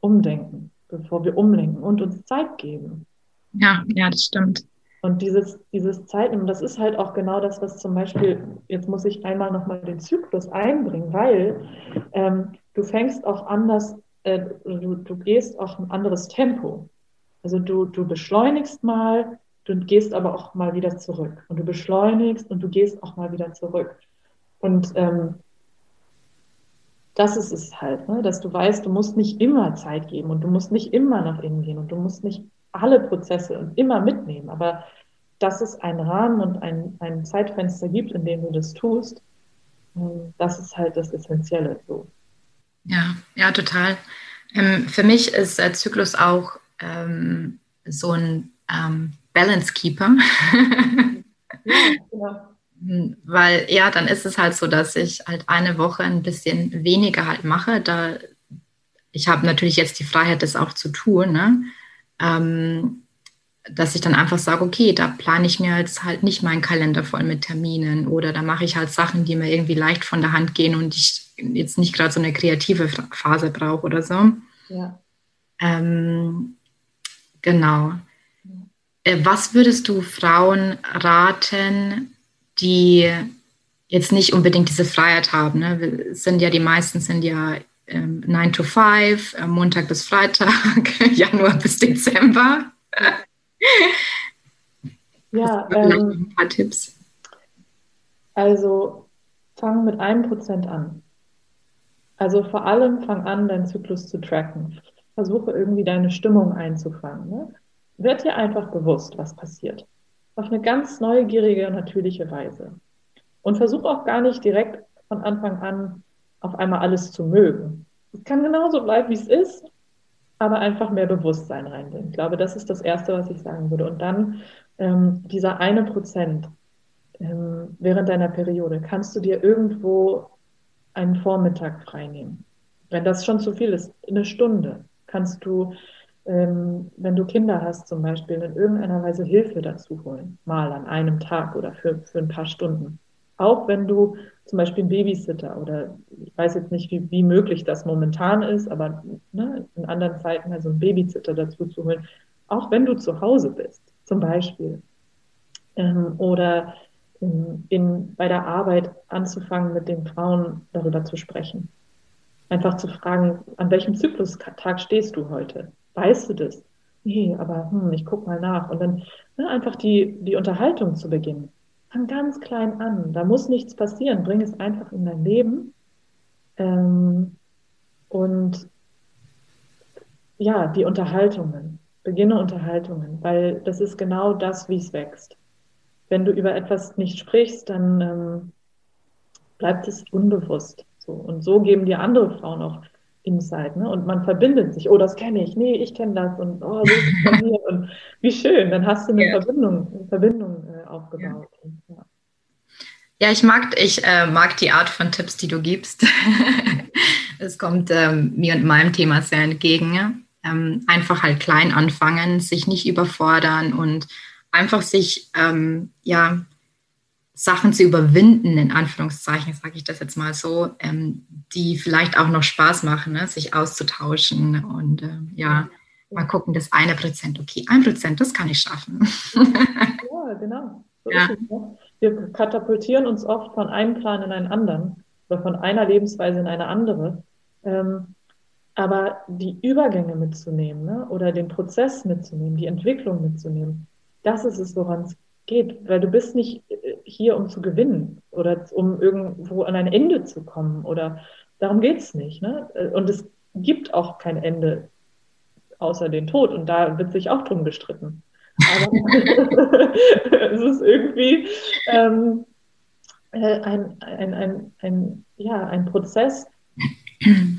B: umdenken, bevor wir umlenken und uns Zeit geben.
A: Ja, ja, das stimmt.
B: Und dieses, dieses Zeitnehmen, das ist halt auch genau das, was zum Beispiel, jetzt muss ich einmal nochmal den Zyklus einbringen, weil ähm, du fängst auch anders, äh, du, du gehst auch ein anderes Tempo. Also du, du beschleunigst mal, du gehst aber auch mal wieder zurück. Und du beschleunigst und du gehst auch mal wieder zurück. Und ähm, das ist es halt, ne? dass du weißt, du musst nicht immer Zeit geben und du musst nicht immer nach innen gehen und du musst nicht alle Prozesse immer mitnehmen. Aber dass es einen Rahmen und ein, ein Zeitfenster gibt, in dem du das tust, ähm, das ist halt das Essentielle. So.
A: Ja, ja, total. Ähm, für mich ist der Zyklus auch ähm, so ein ähm, Balance Keeper. [LAUGHS] ja, genau. Hm, weil ja, dann ist es halt so, dass ich halt eine Woche ein bisschen weniger halt mache. Da ich habe natürlich jetzt die Freiheit, das auch zu tun. Ne? Ähm, dass ich dann einfach sage, okay, da plane ich mir jetzt halt nicht meinen Kalender voll mit Terminen oder da mache ich halt Sachen, die mir irgendwie leicht von der Hand gehen und ich jetzt nicht gerade so eine kreative Phase brauche oder so. Ja. Ähm, genau. Äh, was würdest du Frauen raten, die jetzt nicht unbedingt diese Freiheit haben? Ne? Sind ja die meisten sind ja ähm, 9 to 5, äh, Montag bis Freitag, [LAUGHS] Januar bis Dezember.
B: ja, ähm, ein paar Tipps. Also fang mit einem Prozent an. Also vor allem fang an, deinen Zyklus zu tracken. Versuche irgendwie deine Stimmung einzufangen. Ne? Werd dir einfach bewusst, was passiert. Auf eine ganz neugierige, natürliche Weise. Und versuch auch gar nicht direkt von Anfang an auf einmal alles zu mögen. Es kann genauso bleiben, wie es ist, aber einfach mehr Bewusstsein reinbringen. Ich glaube, das ist das Erste, was ich sagen würde. Und dann ähm, dieser eine Prozent ähm, während deiner Periode, kannst du dir irgendwo einen Vormittag freinehmen. Wenn das schon zu viel ist, eine Stunde, kannst du, ähm, wenn du Kinder hast zum Beispiel, in irgendeiner Weise Hilfe dazu holen, mal an einem Tag oder für, für ein paar Stunden. Auch wenn du zum Beispiel ein Babysitter oder ich weiß jetzt nicht, wie, wie möglich das momentan ist, aber ne, in anderen Zeiten also ein Babysitter dazu zu holen, auch wenn du zu Hause bist, zum Beispiel. Ähm, oder in, in, bei der Arbeit anzufangen, mit den Frauen darüber zu sprechen. Einfach zu fragen, an welchem Zyklustag stehst du heute? Weißt du das? Nee, aber hm, ich guck mal nach. Und dann ne, einfach die, die Unterhaltung zu beginnen. Fang ganz klein an. Da muss nichts passieren. Bring es einfach in dein Leben. Ähm, und ja, die Unterhaltungen. Beginne Unterhaltungen, weil das ist genau das, wie es wächst. Wenn du über etwas nicht sprichst, dann ähm, bleibt es unbewusst. So. Und so geben dir andere Frauen auch Insight. Ne? Und man verbindet sich. Oh, das kenne ich. Nee, ich kenne das. Und oh, so ist es bei mir. Und wie schön. Dann hast du eine ja. Verbindung, eine Verbindung äh, aufgebaut. Ja.
A: ja. Ja, ich mag, ich äh, mag die Art von Tipps, die du gibst. [LAUGHS] Es kommt ähm, mir und meinem Thema sehr entgegen. Ähm, einfach halt klein anfangen, sich nicht überfordern und einfach sich ähm, ja Sachen zu überwinden, in Anführungszeichen, sage ich das jetzt mal so, ähm, die vielleicht auch noch Spaß machen, ne? sich auszutauschen und äh, ja, mal gucken, das eine Prozent, okay, ein Prozent, das kann ich schaffen. [LAUGHS]
B: ja, genau. So ja. Es, ne? Wir katapultieren uns oft von einem Plan in einen anderen oder von einer Lebensweise in eine andere. Ähm, aber die Übergänge mitzunehmen ne? oder den Prozess mitzunehmen, die Entwicklung mitzunehmen, das ist es, woran es geht. Weil du bist nicht äh, hier, um zu gewinnen oder um irgendwo an ein Ende zu kommen oder darum geht es nicht. Ne? Äh, und es gibt auch kein Ende außer den Tod und da wird sich auch drum gestritten. Aber [LAUGHS] [LAUGHS] es ist irgendwie ähm, äh, ein, ein, ein, ein, ja, ein Prozess,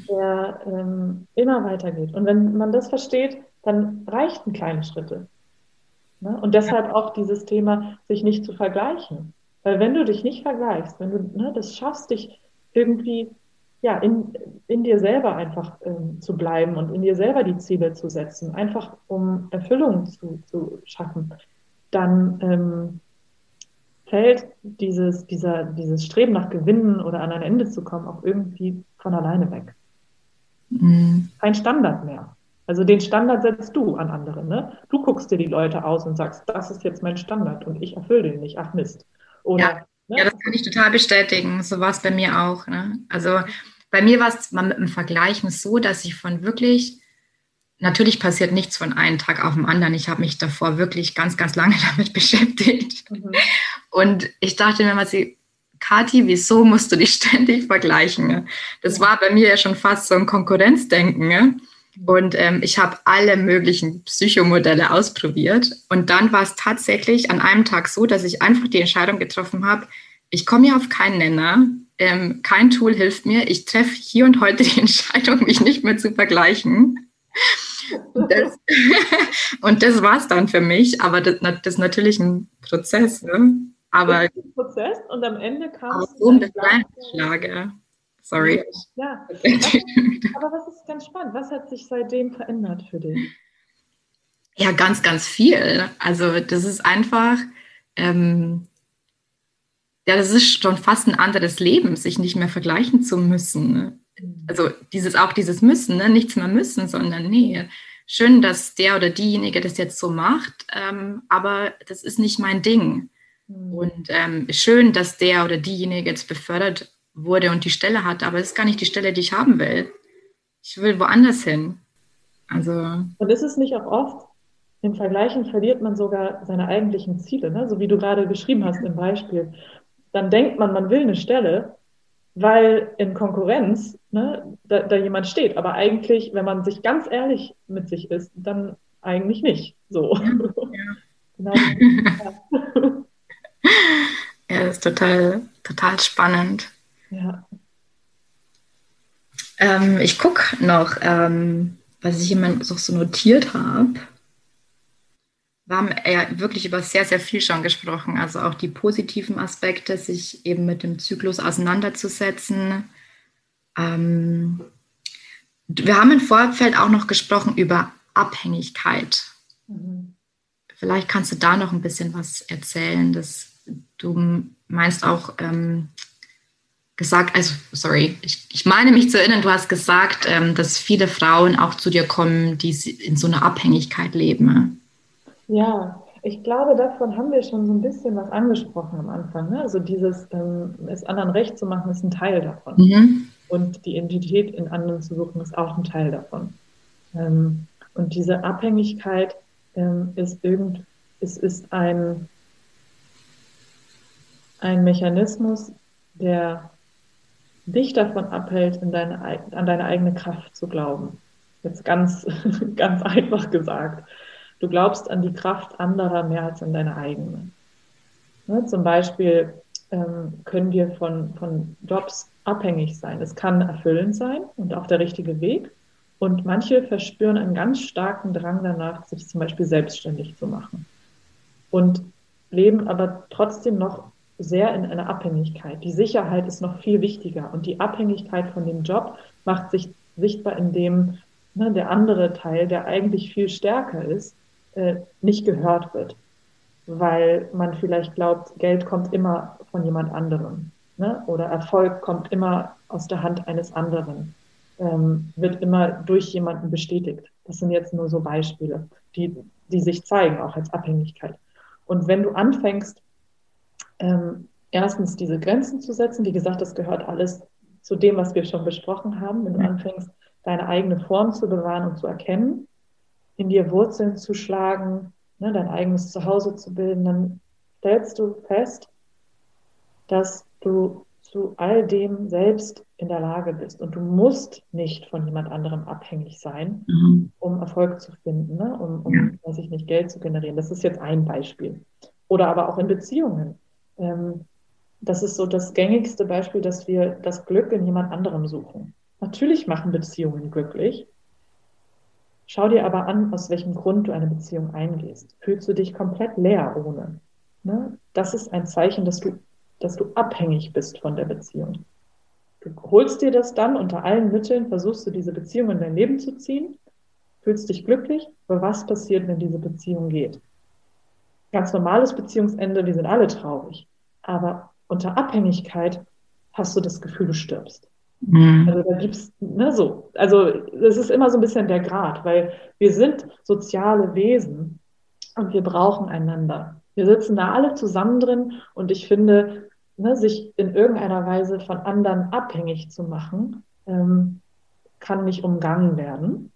B: der ähm, immer weitergeht. Und wenn man das versteht, dann reichten kleine Schritte. Ne? Und deshalb auch dieses Thema, sich nicht zu vergleichen. Weil wenn du dich nicht vergleichst, wenn du ne, das schaffst, dich irgendwie ja, in, in dir selber einfach ähm, zu bleiben und in dir selber die Ziele zu setzen, einfach um Erfüllung zu, zu schaffen, dann ähm, fällt dieses, dieser, dieses Streben nach Gewinnen oder an ein Ende zu kommen auch irgendwie von alleine weg. Mhm. Kein Standard mehr. Also den Standard setzt du an andere. Ne? Du guckst dir die Leute aus und sagst, das ist jetzt mein Standard und ich erfülle den nicht. Ach Mist.
A: Oder, ja, ne? ja, das kann ich total bestätigen. So war es bei mir auch. Ne? Also bei mir war es mal mit dem Vergleichen so, dass ich von wirklich natürlich passiert nichts von einem Tag auf den anderen. Ich habe mich davor wirklich ganz, ganz lange [LAUGHS] damit beschäftigt. Mhm. Und ich dachte mir mal, Kathi, wieso musst du dich [LAUGHS] ständig vergleichen? Das war bei mir ja schon fast so ein Konkurrenzdenken. Und ähm, ich habe alle möglichen Psychomodelle ausprobiert. Und dann war es tatsächlich an einem Tag so, dass ich einfach die Entscheidung getroffen habe, ich komme hier auf keinen Nenner. Ähm, kein Tool hilft mir. Ich treffe hier und heute die [LAUGHS] Entscheidung, mich nicht mehr zu vergleichen. Und das, [LAUGHS] das war es dann für mich, aber das, das ist natürlich ein Prozess. Ne? Aber ein
B: Prozess und am Ende kam
A: es um das Schlage. Sorry.
B: Ja, [LAUGHS] aber was ist ganz spannend? Was hat sich seitdem verändert für dich?
A: Ja, ganz, ganz viel. Also das ist einfach, ähm, ja, das ist schon fast ein anderes Leben, sich nicht mehr vergleichen zu müssen. Ne? also dieses auch dieses Müssen, ne? nichts mehr müssen, sondern nee, schön, dass der oder diejenige das jetzt so macht, ähm, aber das ist nicht mein Ding. Mhm. Und ähm, schön, dass der oder diejenige jetzt befördert wurde und die Stelle hat, aber es ist gar nicht die Stelle, die ich haben will. Ich will woanders hin. Also.
B: Und ist es nicht auch oft, im Vergleichen verliert man sogar seine eigentlichen Ziele, ne? so wie du gerade beschrieben hast im Beispiel. Dann denkt man, man will eine Stelle, weil in Konkurrenz ne, da, da jemand steht. Aber eigentlich, wenn man sich ganz ehrlich mit sich ist, dann eigentlich nicht. So. Ja, ja. [LAUGHS]
A: genau. [LAUGHS] ja, das ist total, total spannend.
B: Ja.
A: Ähm, ich gucke noch, ähm, was ich jemand so notiert habe wir haben ja wirklich über sehr, sehr viel schon gesprochen. Also auch die positiven Aspekte, sich eben mit dem Zyklus auseinanderzusetzen. Ähm, wir haben im Vorfeld auch noch gesprochen über Abhängigkeit. Mhm. Vielleicht kannst du da noch ein bisschen was erzählen. Dass du meinst auch ähm, gesagt, also sorry, ich, ich, meine mich zu erinnern, du hast gesagt, ähm, dass viele Frauen auch zu dir kommen, die in so einer Abhängigkeit leben.
B: Ja, ich glaube, davon haben wir schon so ein bisschen was angesprochen am Anfang. Ne? Also dieses, ähm, es anderen recht zu machen, ist ein Teil davon. Mhm. Und die Identität in anderen zu suchen, ist auch ein Teil davon. Ähm, und diese Abhängigkeit ähm, ist irgend, es ist ein, ein Mechanismus, der dich davon abhält, in deine, an deine eigene Kraft zu glauben. Jetzt ganz, [LAUGHS] ganz einfach gesagt. Du glaubst an die Kraft anderer mehr als an deine eigene. Ne, zum Beispiel ähm, können wir von, von Jobs abhängig sein. Es kann erfüllend sein und auch der richtige Weg. Und manche verspüren einen ganz starken Drang danach, sich zum Beispiel selbstständig zu machen. Und leben aber trotzdem noch sehr in einer Abhängigkeit. Die Sicherheit ist noch viel wichtiger. Und die Abhängigkeit von dem Job macht sich sichtbar, indem ne, der andere Teil, der eigentlich viel stärker ist, äh, nicht gehört wird. Weil man vielleicht glaubt, Geld kommt immer von jemand anderem. Ne? Oder Erfolg kommt immer aus der Hand eines anderen. Ähm, wird immer durch jemanden bestätigt. Das sind jetzt nur so Beispiele, die, die sich zeigen, auch als Abhängigkeit. Und wenn du anfängst, ähm, erstens diese Grenzen zu setzen, wie gesagt, das gehört alles zu dem, was wir schon besprochen haben, wenn du anfängst, deine eigene Form zu bewahren und zu erkennen, in dir Wurzeln zu schlagen, ne, dein eigenes Zuhause zu bilden, dann stellst du fest, dass du zu all dem selbst in der Lage bist. Und du musst nicht von jemand anderem abhängig sein, mhm. um Erfolg zu finden, ne? um, um ja. weiß ich nicht, Geld zu generieren. Das ist jetzt ein Beispiel. Oder aber auch in Beziehungen. Ähm, das ist so das gängigste Beispiel, dass wir das Glück in jemand anderem suchen. Natürlich machen Beziehungen glücklich, Schau dir aber an, aus welchem Grund du eine Beziehung eingehst. Fühlst du dich komplett leer ohne? Ne? Das ist ein Zeichen, dass du, dass du abhängig bist von der Beziehung. Du holst dir das dann unter allen Mitteln, versuchst du diese Beziehung in dein Leben zu ziehen, fühlst dich glücklich, aber was passiert, wenn diese Beziehung geht? Ganz normales Beziehungsende, wir sind alle traurig. Aber unter Abhängigkeit hast du das Gefühl, du stirbst. Mhm. Also da gibt's, ne, so. Also das ist immer so ein bisschen der Grad, weil wir sind soziale Wesen und wir brauchen einander. Wir sitzen da alle zusammen drin und ich finde, ne, sich in irgendeiner Weise von anderen abhängig zu machen, ähm, kann nicht umgangen werden.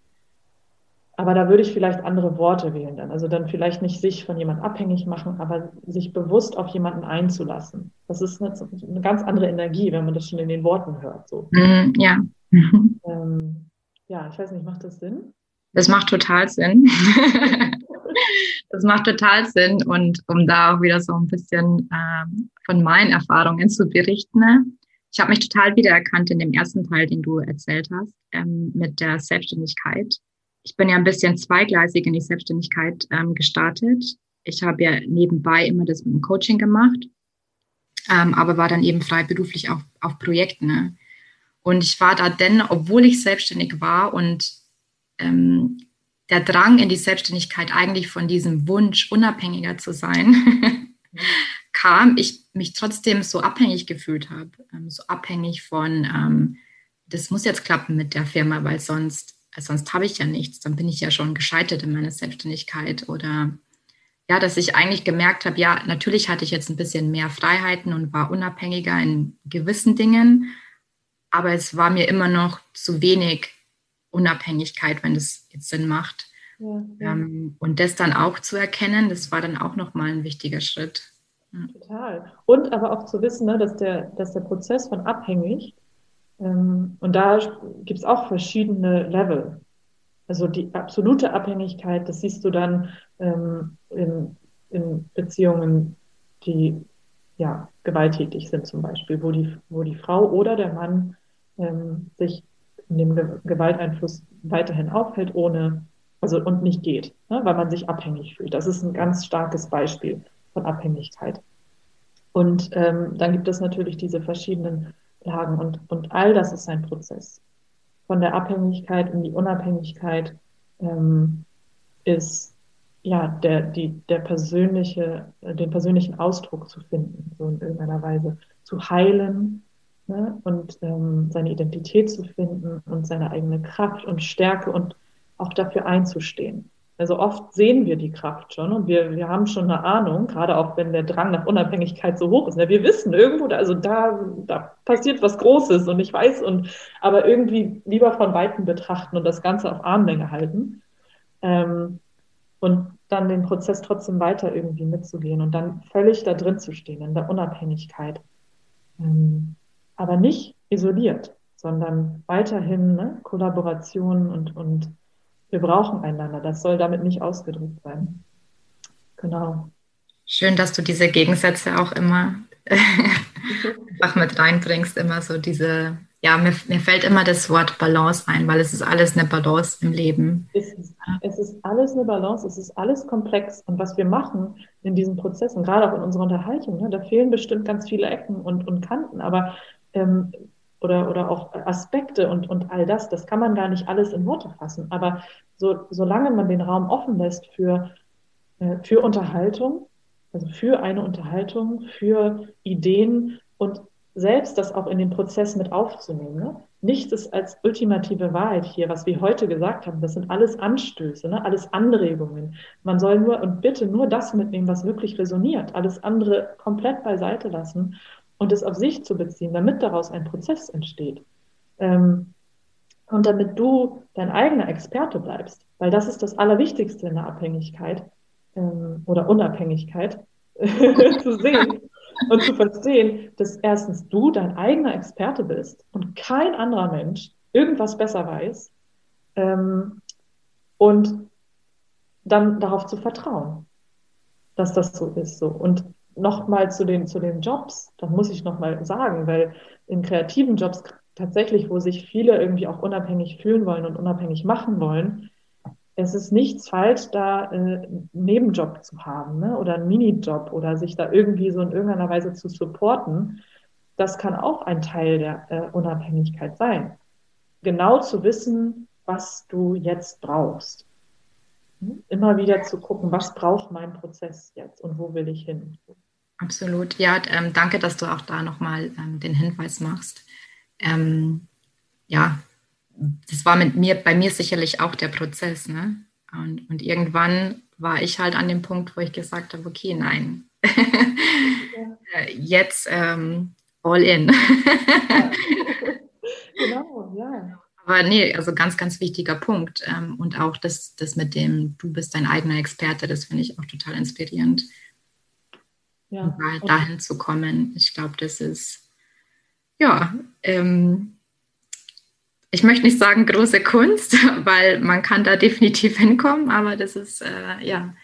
B: Aber da würde ich vielleicht andere Worte wählen dann. Also dann vielleicht nicht sich von jemandem abhängig machen, aber sich bewusst auf jemanden einzulassen. Das ist eine, eine ganz andere Energie, wenn man das schon in den Worten hört. So.
A: Mm, ja. [LAUGHS]
B: Ähm, ja, ich weiß nicht, macht das Sinn?
A: Das macht total Sinn. [LAUGHS] das macht total Sinn. Und um da auch wieder so ein bisschen ähm, von meinen Erfahrungen zu berichten, ne? ich habe mich total wiedererkannt in dem ersten Teil, den du erzählt hast, ähm, mit der Selbstständigkeit ich bin ja ein bisschen zweigleisig in die Selbstständigkeit ähm, gestartet. Ich habe ja nebenbei immer das mit dem Coaching gemacht, ähm, aber war dann eben freiberuflich auf, auf Projekten. Ne? Und ich war da denn, obwohl ich selbstständig war und ähm, der Drang in die Selbstständigkeit eigentlich von diesem Wunsch, unabhängiger zu sein, [LAUGHS] kam, ich mich trotzdem so abhängig gefühlt habe. Ähm, so abhängig von, ähm, das muss jetzt klappen mit der Firma, weil sonst sonst habe ich ja nichts, dann bin ich ja schon gescheitert in meiner Selbstständigkeit oder ja, dass ich eigentlich gemerkt habe, ja, natürlich hatte ich jetzt ein bisschen mehr Freiheiten und war unabhängiger in gewissen Dingen, aber es war mir immer noch zu wenig Unabhängigkeit, wenn das jetzt Sinn macht. Ja, ja. Ähm, und das dann auch zu erkennen, das war dann auch nochmal ein wichtiger Schritt.
B: Total. Und aber auch zu wissen, ne, dass, der, dass der Prozess von abhängig ähm, und da gibt es auch verschiedene Level. Also die absolute Abhängigkeit, das siehst du dann ähm, in, in Beziehungen, die ja, gewalttätig sind zum Beispiel, wo die, wo die Frau oder der Mann ähm, sich in dem Ge Gewalteinfluss weiterhin aufhält, ohne, also und nicht geht, ne, weil man sich abhängig fühlt. Das ist ein ganz starkes Beispiel von Abhängigkeit. Und ähm, dann gibt es natürlich diese verschiedenen Lagen. Und, und all das ist ein Prozess. Von der Abhängigkeit in die Unabhängigkeit ähm, ist ja der, die, der persönliche, den persönlichen Ausdruck zu finden, so in irgendeiner Weise zu heilen ne? und ähm, seine Identität zu finden und seine eigene Kraft und Stärke und auch dafür einzustehen. Also oft sehen wir die Kraft schon und wir, wir haben schon eine Ahnung, gerade auch wenn der Drang nach Unabhängigkeit so hoch ist. Ne? Wir wissen irgendwo, also da, da passiert was Großes und ich weiß, und aber irgendwie lieber von Weitem betrachten und das Ganze auf Armlänge halten. Ähm, und dann den Prozess trotzdem weiter irgendwie mitzugehen und dann völlig da drin zu stehen, in der Unabhängigkeit. Ähm, aber nicht isoliert, sondern weiterhin ne, Kollaboration und, und wir brauchen einander. Das soll damit nicht ausgedrückt sein. Genau.
A: Schön, dass du diese Gegensätze auch immer [LAUGHS] einfach mit reinbringst, immer so diese, ja, mir, mir, fällt immer das Wort Balance ein, weil es ist alles eine Balance im Leben.
B: Es ist, es ist alles eine Balance, es ist alles komplex. Und was wir machen in diesen Prozessen, gerade auch in unserer Unterhaltung, ne, da fehlen bestimmt ganz viele Ecken und, und Kanten, aber ähm, oder, oder auch Aspekte und, und all das, das kann man gar nicht alles in Worte fassen. Aber so, solange man den Raum offen lässt für, äh, für Unterhaltung, also für eine Unterhaltung, für Ideen und selbst das auch in den Prozess mit aufzunehmen. Ne? Nichts ist als ultimative Wahrheit hier, was wir heute gesagt haben. Das sind alles Anstöße, ne? alles Anregungen. Man soll nur und bitte nur das mitnehmen, was wirklich resoniert. Alles andere komplett beiseite lassen und es auf sich zu beziehen, damit daraus ein Prozess entsteht. Ähm, und damit du dein eigener Experte bleibst, weil das ist das Allerwichtigste in der Abhängigkeit ähm, oder Unabhängigkeit, [LAUGHS] zu sehen und zu verstehen, dass erstens du dein eigener Experte bist und kein anderer Mensch irgendwas besser weiß ähm, und dann darauf zu vertrauen, dass das so ist. So. Und nochmal zu den, zu den Jobs, das muss ich nochmal sagen, weil in kreativen Jobs tatsächlich, wo sich viele irgendwie auch unabhängig fühlen wollen und unabhängig machen wollen, es ist nichts falsch, da äh, einen Nebenjob zu haben ne? oder einen Minijob oder sich da irgendwie so in irgendeiner Weise zu supporten. Das kann auch ein Teil der äh, Unabhängigkeit sein. Genau zu wissen, was du jetzt brauchst. Immer wieder zu gucken, was braucht mein Prozess jetzt und wo will ich hin.
A: Absolut. Ja, ähm, danke, dass du auch da nochmal ähm, den Hinweis machst. Ähm, ja, das war mit mir, bei mir sicherlich auch der Prozess. Ne? Und, und irgendwann war ich halt an dem Punkt, wo ich gesagt habe, okay, nein. [LAUGHS] Äh, jetzt ähm, all in. [LAUGHS] Genau, ja. Aber nee, also ganz, ganz wichtiger Punkt. Ähm, und auch das, das mit dem, du bist dein eigener Experte, das finde ich auch total inspirierend ja. mal dahin zu kommen. Ich glaube, das ist, ja, ähm, ich möchte nicht sagen große Kunst, [LAUGHS] weil man kann da definitiv [LAUGHS] hinkommen, aber das ist, äh, ja,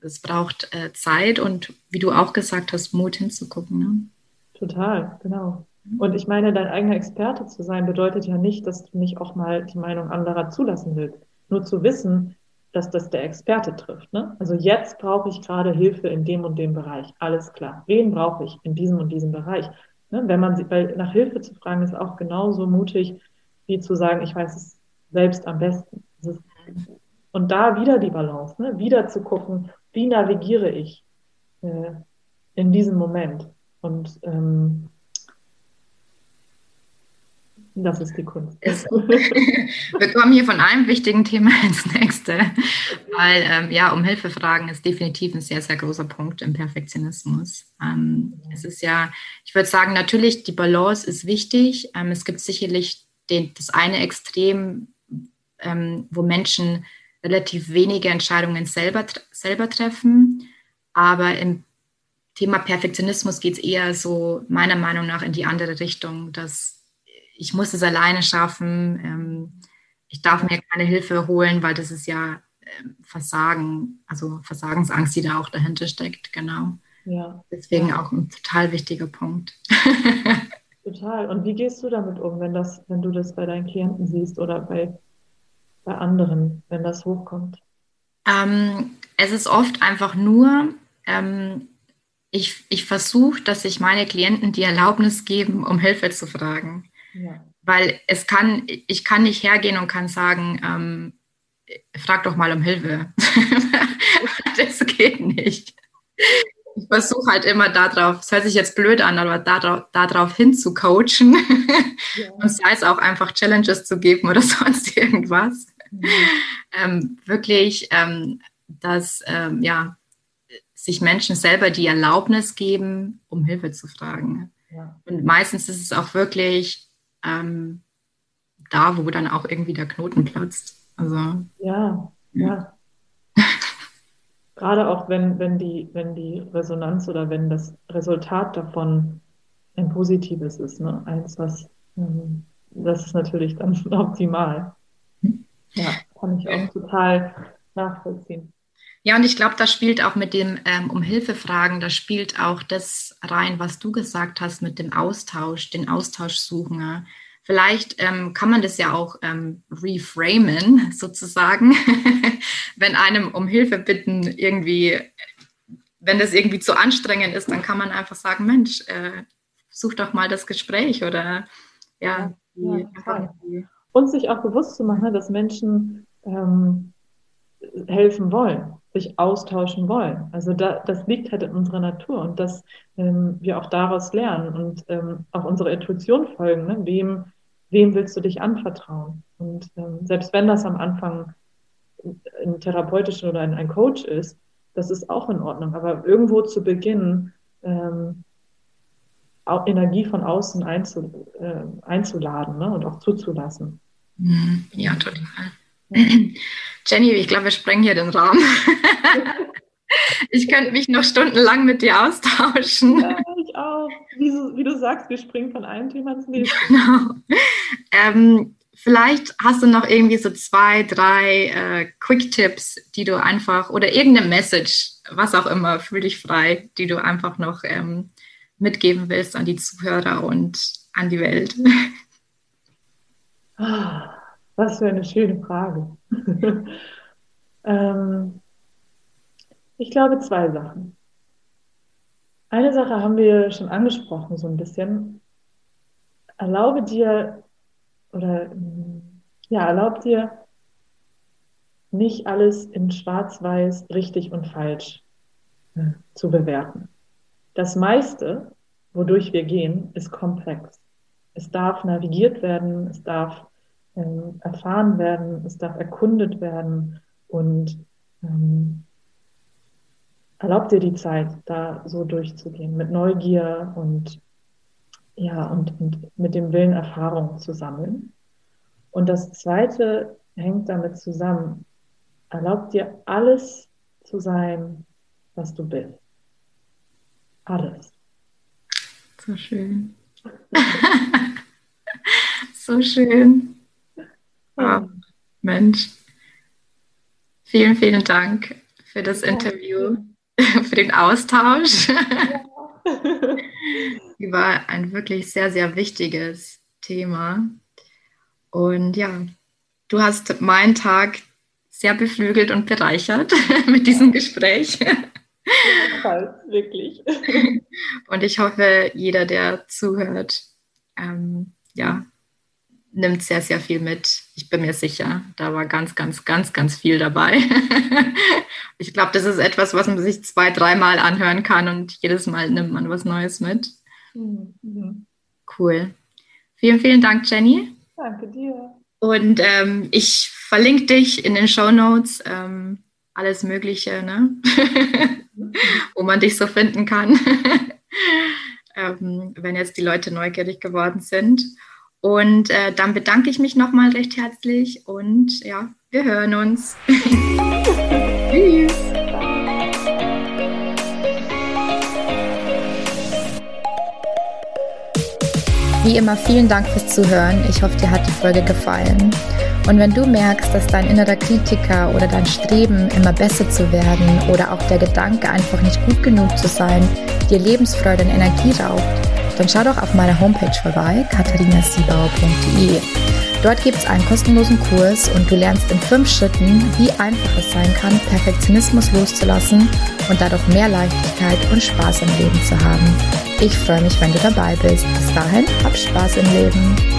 A: es braucht äh, Zeit und wie du auch gesagt hast, Mut hinzugucken. Ne?
B: Total, genau. Und ich meine, dein eigener Experte zu sein, bedeutet ja nicht, dass du nicht auch mal die Meinung anderer zulassen willst. Nur zu wissen, dass das der Experte trifft. Ne? Also jetzt brauche ich gerade Hilfe in dem und dem Bereich. Alles klar. Wen brauche ich in diesem und diesem Bereich? Ne? Wenn man, weil nach Hilfe zu fragen ist auch genauso mutig, wie zu sagen, ich weiß es selbst am besten. Und da wieder die Balance, ne? wieder zu gucken, wie navigiere ich äh, in diesem Moment. Und ähm, das ist die Kunst. [LAUGHS] [LAUGHS]
A: Wir kommen hier von einem wichtigen Thema [LAUGHS] ins nächste, weil ähm, ja, um Hilfe fragen ist definitiv ein sehr, sehr großer Punkt im Perfektionismus. Ähm, es ist ja, ich würde sagen, natürlich, die Balance ist wichtig. Ähm, es gibt sicherlich den, das eine Extrem, ähm, wo Menschen relativ wenige Entscheidungen selber, selber treffen, aber im Thema Perfektionismus geht es eher so meiner Meinung nach in die andere Richtung, dass ich muss es alleine schaffen. Ähm, ich darf mir keine Hilfe holen, weil das ist ja ähm, Versagen, also Versagensangst, die da auch dahinter steckt, genau. Ja. Deswegen auch ein total wichtiger Punkt. [LAUGHS]
B: total. Und wie gehst du damit um, wenn das, wenn du das bei deinen Klienten siehst oder bei, bei anderen, wenn das hochkommt?
A: Ähm, es ist oft einfach nur, ähm, ich, ich versuche, dass sich meine Klienten die Erlaubnis geben, um Hilfe zu fragen. Ja. Weil es kann, ich kann nicht hergehen und kann sagen, ähm, frag doch mal um Hilfe. [LAUGHS] das geht nicht. Ich versuche halt immer darauf, es hört sich jetzt blöd an, aber darauf, darauf hin zu coachen ja. und sei es auch einfach Challenges zu geben oder [LAUGHS] sonst irgendwas. Mhm. ähm, wirklich, ähm, dass ähm, ja, sich Menschen selber die Erlaubnis geben, um Hilfe zu fragen. Ja. Und meistens ist es auch wirklich ähm, da, wo dann auch irgendwie der Knoten platzt. Also,
B: ja, ja. [LAUGHS] Gerade auch wenn, wenn, die, wenn die Resonanz oder wenn das Resultat davon ein positives ist, ne? eins, was ähm, das ist natürlich dann [LAUGHS] optimal. Ja, kann ich auch total nachvollziehen.
A: Ja, und ich glaube, da spielt auch mit dem ähm, um Hilfe fragen, da spielt auch das rein, was du gesagt hast mit dem Austausch, den Austausch suchen. Ja. Vielleicht ähm, kann man das ja auch ähm, reframen, [LAUGHS] sozusagen, [LAUGHS] wenn einem um Hilfe bitten irgendwie, wenn das irgendwie zu anstrengend ist, dann kann man einfach sagen, Mensch, äh, such doch mal das Gespräch oder ja.
B: ja, ja und sich auch bewusst zu machen, dass Menschen ähm, helfen wollen, sich austauschen wollen. Also da, das liegt halt in unserer Natur und dass ähm, wir auch daraus lernen und ähm, auch unserer Intuition folgen. Ne? Wem, wem willst du dich anvertrauen? Und ähm, selbst wenn das am Anfang ein therapeutischen oder ein, ein, Coach ist, das ist auch in Ordnung. Aber irgendwo zu beginnen, ähm, Energie von außen einzu, äh, einzuladen ne? und auch zuzulassen.
A: Mhm. Ja, total. Jenny, ich glaube, wir sprengen hier den Raum. [LAUGHS] ich könnte mich noch stundenlang mit dir austauschen.
B: Ja, ich auch. Wie, wie, du sagst, wir springen von einem Thema ins nächste. [LAUGHS] Genau.
A: Ähm, vielleicht hast du noch irgendwie so zwei, drei äh, Quick-Tipps, die du einfach, oder irgendeine Message, was auch immer, fühl dich frei, die du einfach noch ähm, mitgeben willst an die Zuhörer und an die Welt.
B: Was für eine schöne Frage. [LAUGHS] ähm, ich glaube zwei Sachen. Eine Sache haben wir schon angesprochen, so ein bisschen. Erlaube dir oder ja, erlaub dir nicht alles in schwarz-weiß richtig und falsch äh, zu bewerten. Das meiste, wodurch wir gehen, ist komplex. Es darf navigiert werden, es darf ähm, erfahren werden, es darf erkundet werden und ähm, erlaubt dir die Zeit, da so durchzugehen, mit Neugier und ja, und, und mit dem Willen, Erfahrung zu sammeln. Und das zweite hängt damit zusammen. Erlaubt dir alles zu sein, was du bist. Alles.
A: So schön. [LAUGHS] so schön. Oh, Mensch. Vielen, vielen Dank für das Interview, [LAUGHS] für den Austausch [LAUGHS] über ein wirklich sehr, sehr wichtiges Thema. Und ja, du hast meinen Tag sehr beflügelt und bereichert [LAUGHS] mit diesem Gespräch.
B: Ja, wirklich.
A: Und ich hoffe, jeder, der zuhört, ähm, ja, nimmt sehr, sehr viel mit. Ich bin mir sicher, da war ganz, ganz, ganz, ganz viel dabei. [LAUGHS] ich glaube, das ist etwas, was man sich zwei, dreimal anhören kann und jedes Mal nimmt man was Neues mit. Mhm. Cool. Vielen, vielen Dank, Jenny.
B: Danke dir.
A: Und ähm, ich verlinke dich in den Show Notes, ähm, alles Mögliche, ne? [LAUGHS] wo man dich so finden kann, [LAUGHS] ähm, wenn jetzt die Leute neugierig geworden sind. Und äh, dann bedanke ich mich nochmal recht herzlich und ja, wir hören uns. [LAUGHS] Tschüss. Wie immer, vielen Dank fürs Zuhören. Ich hoffe, dir hat die Folge gefallen. Und wenn du merkst, dass dein innerer Kritiker oder dein Streben, immer besser zu werden oder auch der Gedanke, einfach nicht gut genug zu sein, dir Lebensfreude und Energie raubt, dann schau doch auf meiner Homepage vorbei, katharinasiebauer.de. Dort gibt es einen kostenlosen Kurs und du lernst in fünf Schritten, wie einfach es sein kann, Perfektionismus loszulassen und dadurch mehr Leichtigkeit und Spaß im Leben zu haben. Ich freue mich, wenn du dabei bist. Bis dahin, hab Spaß im Leben.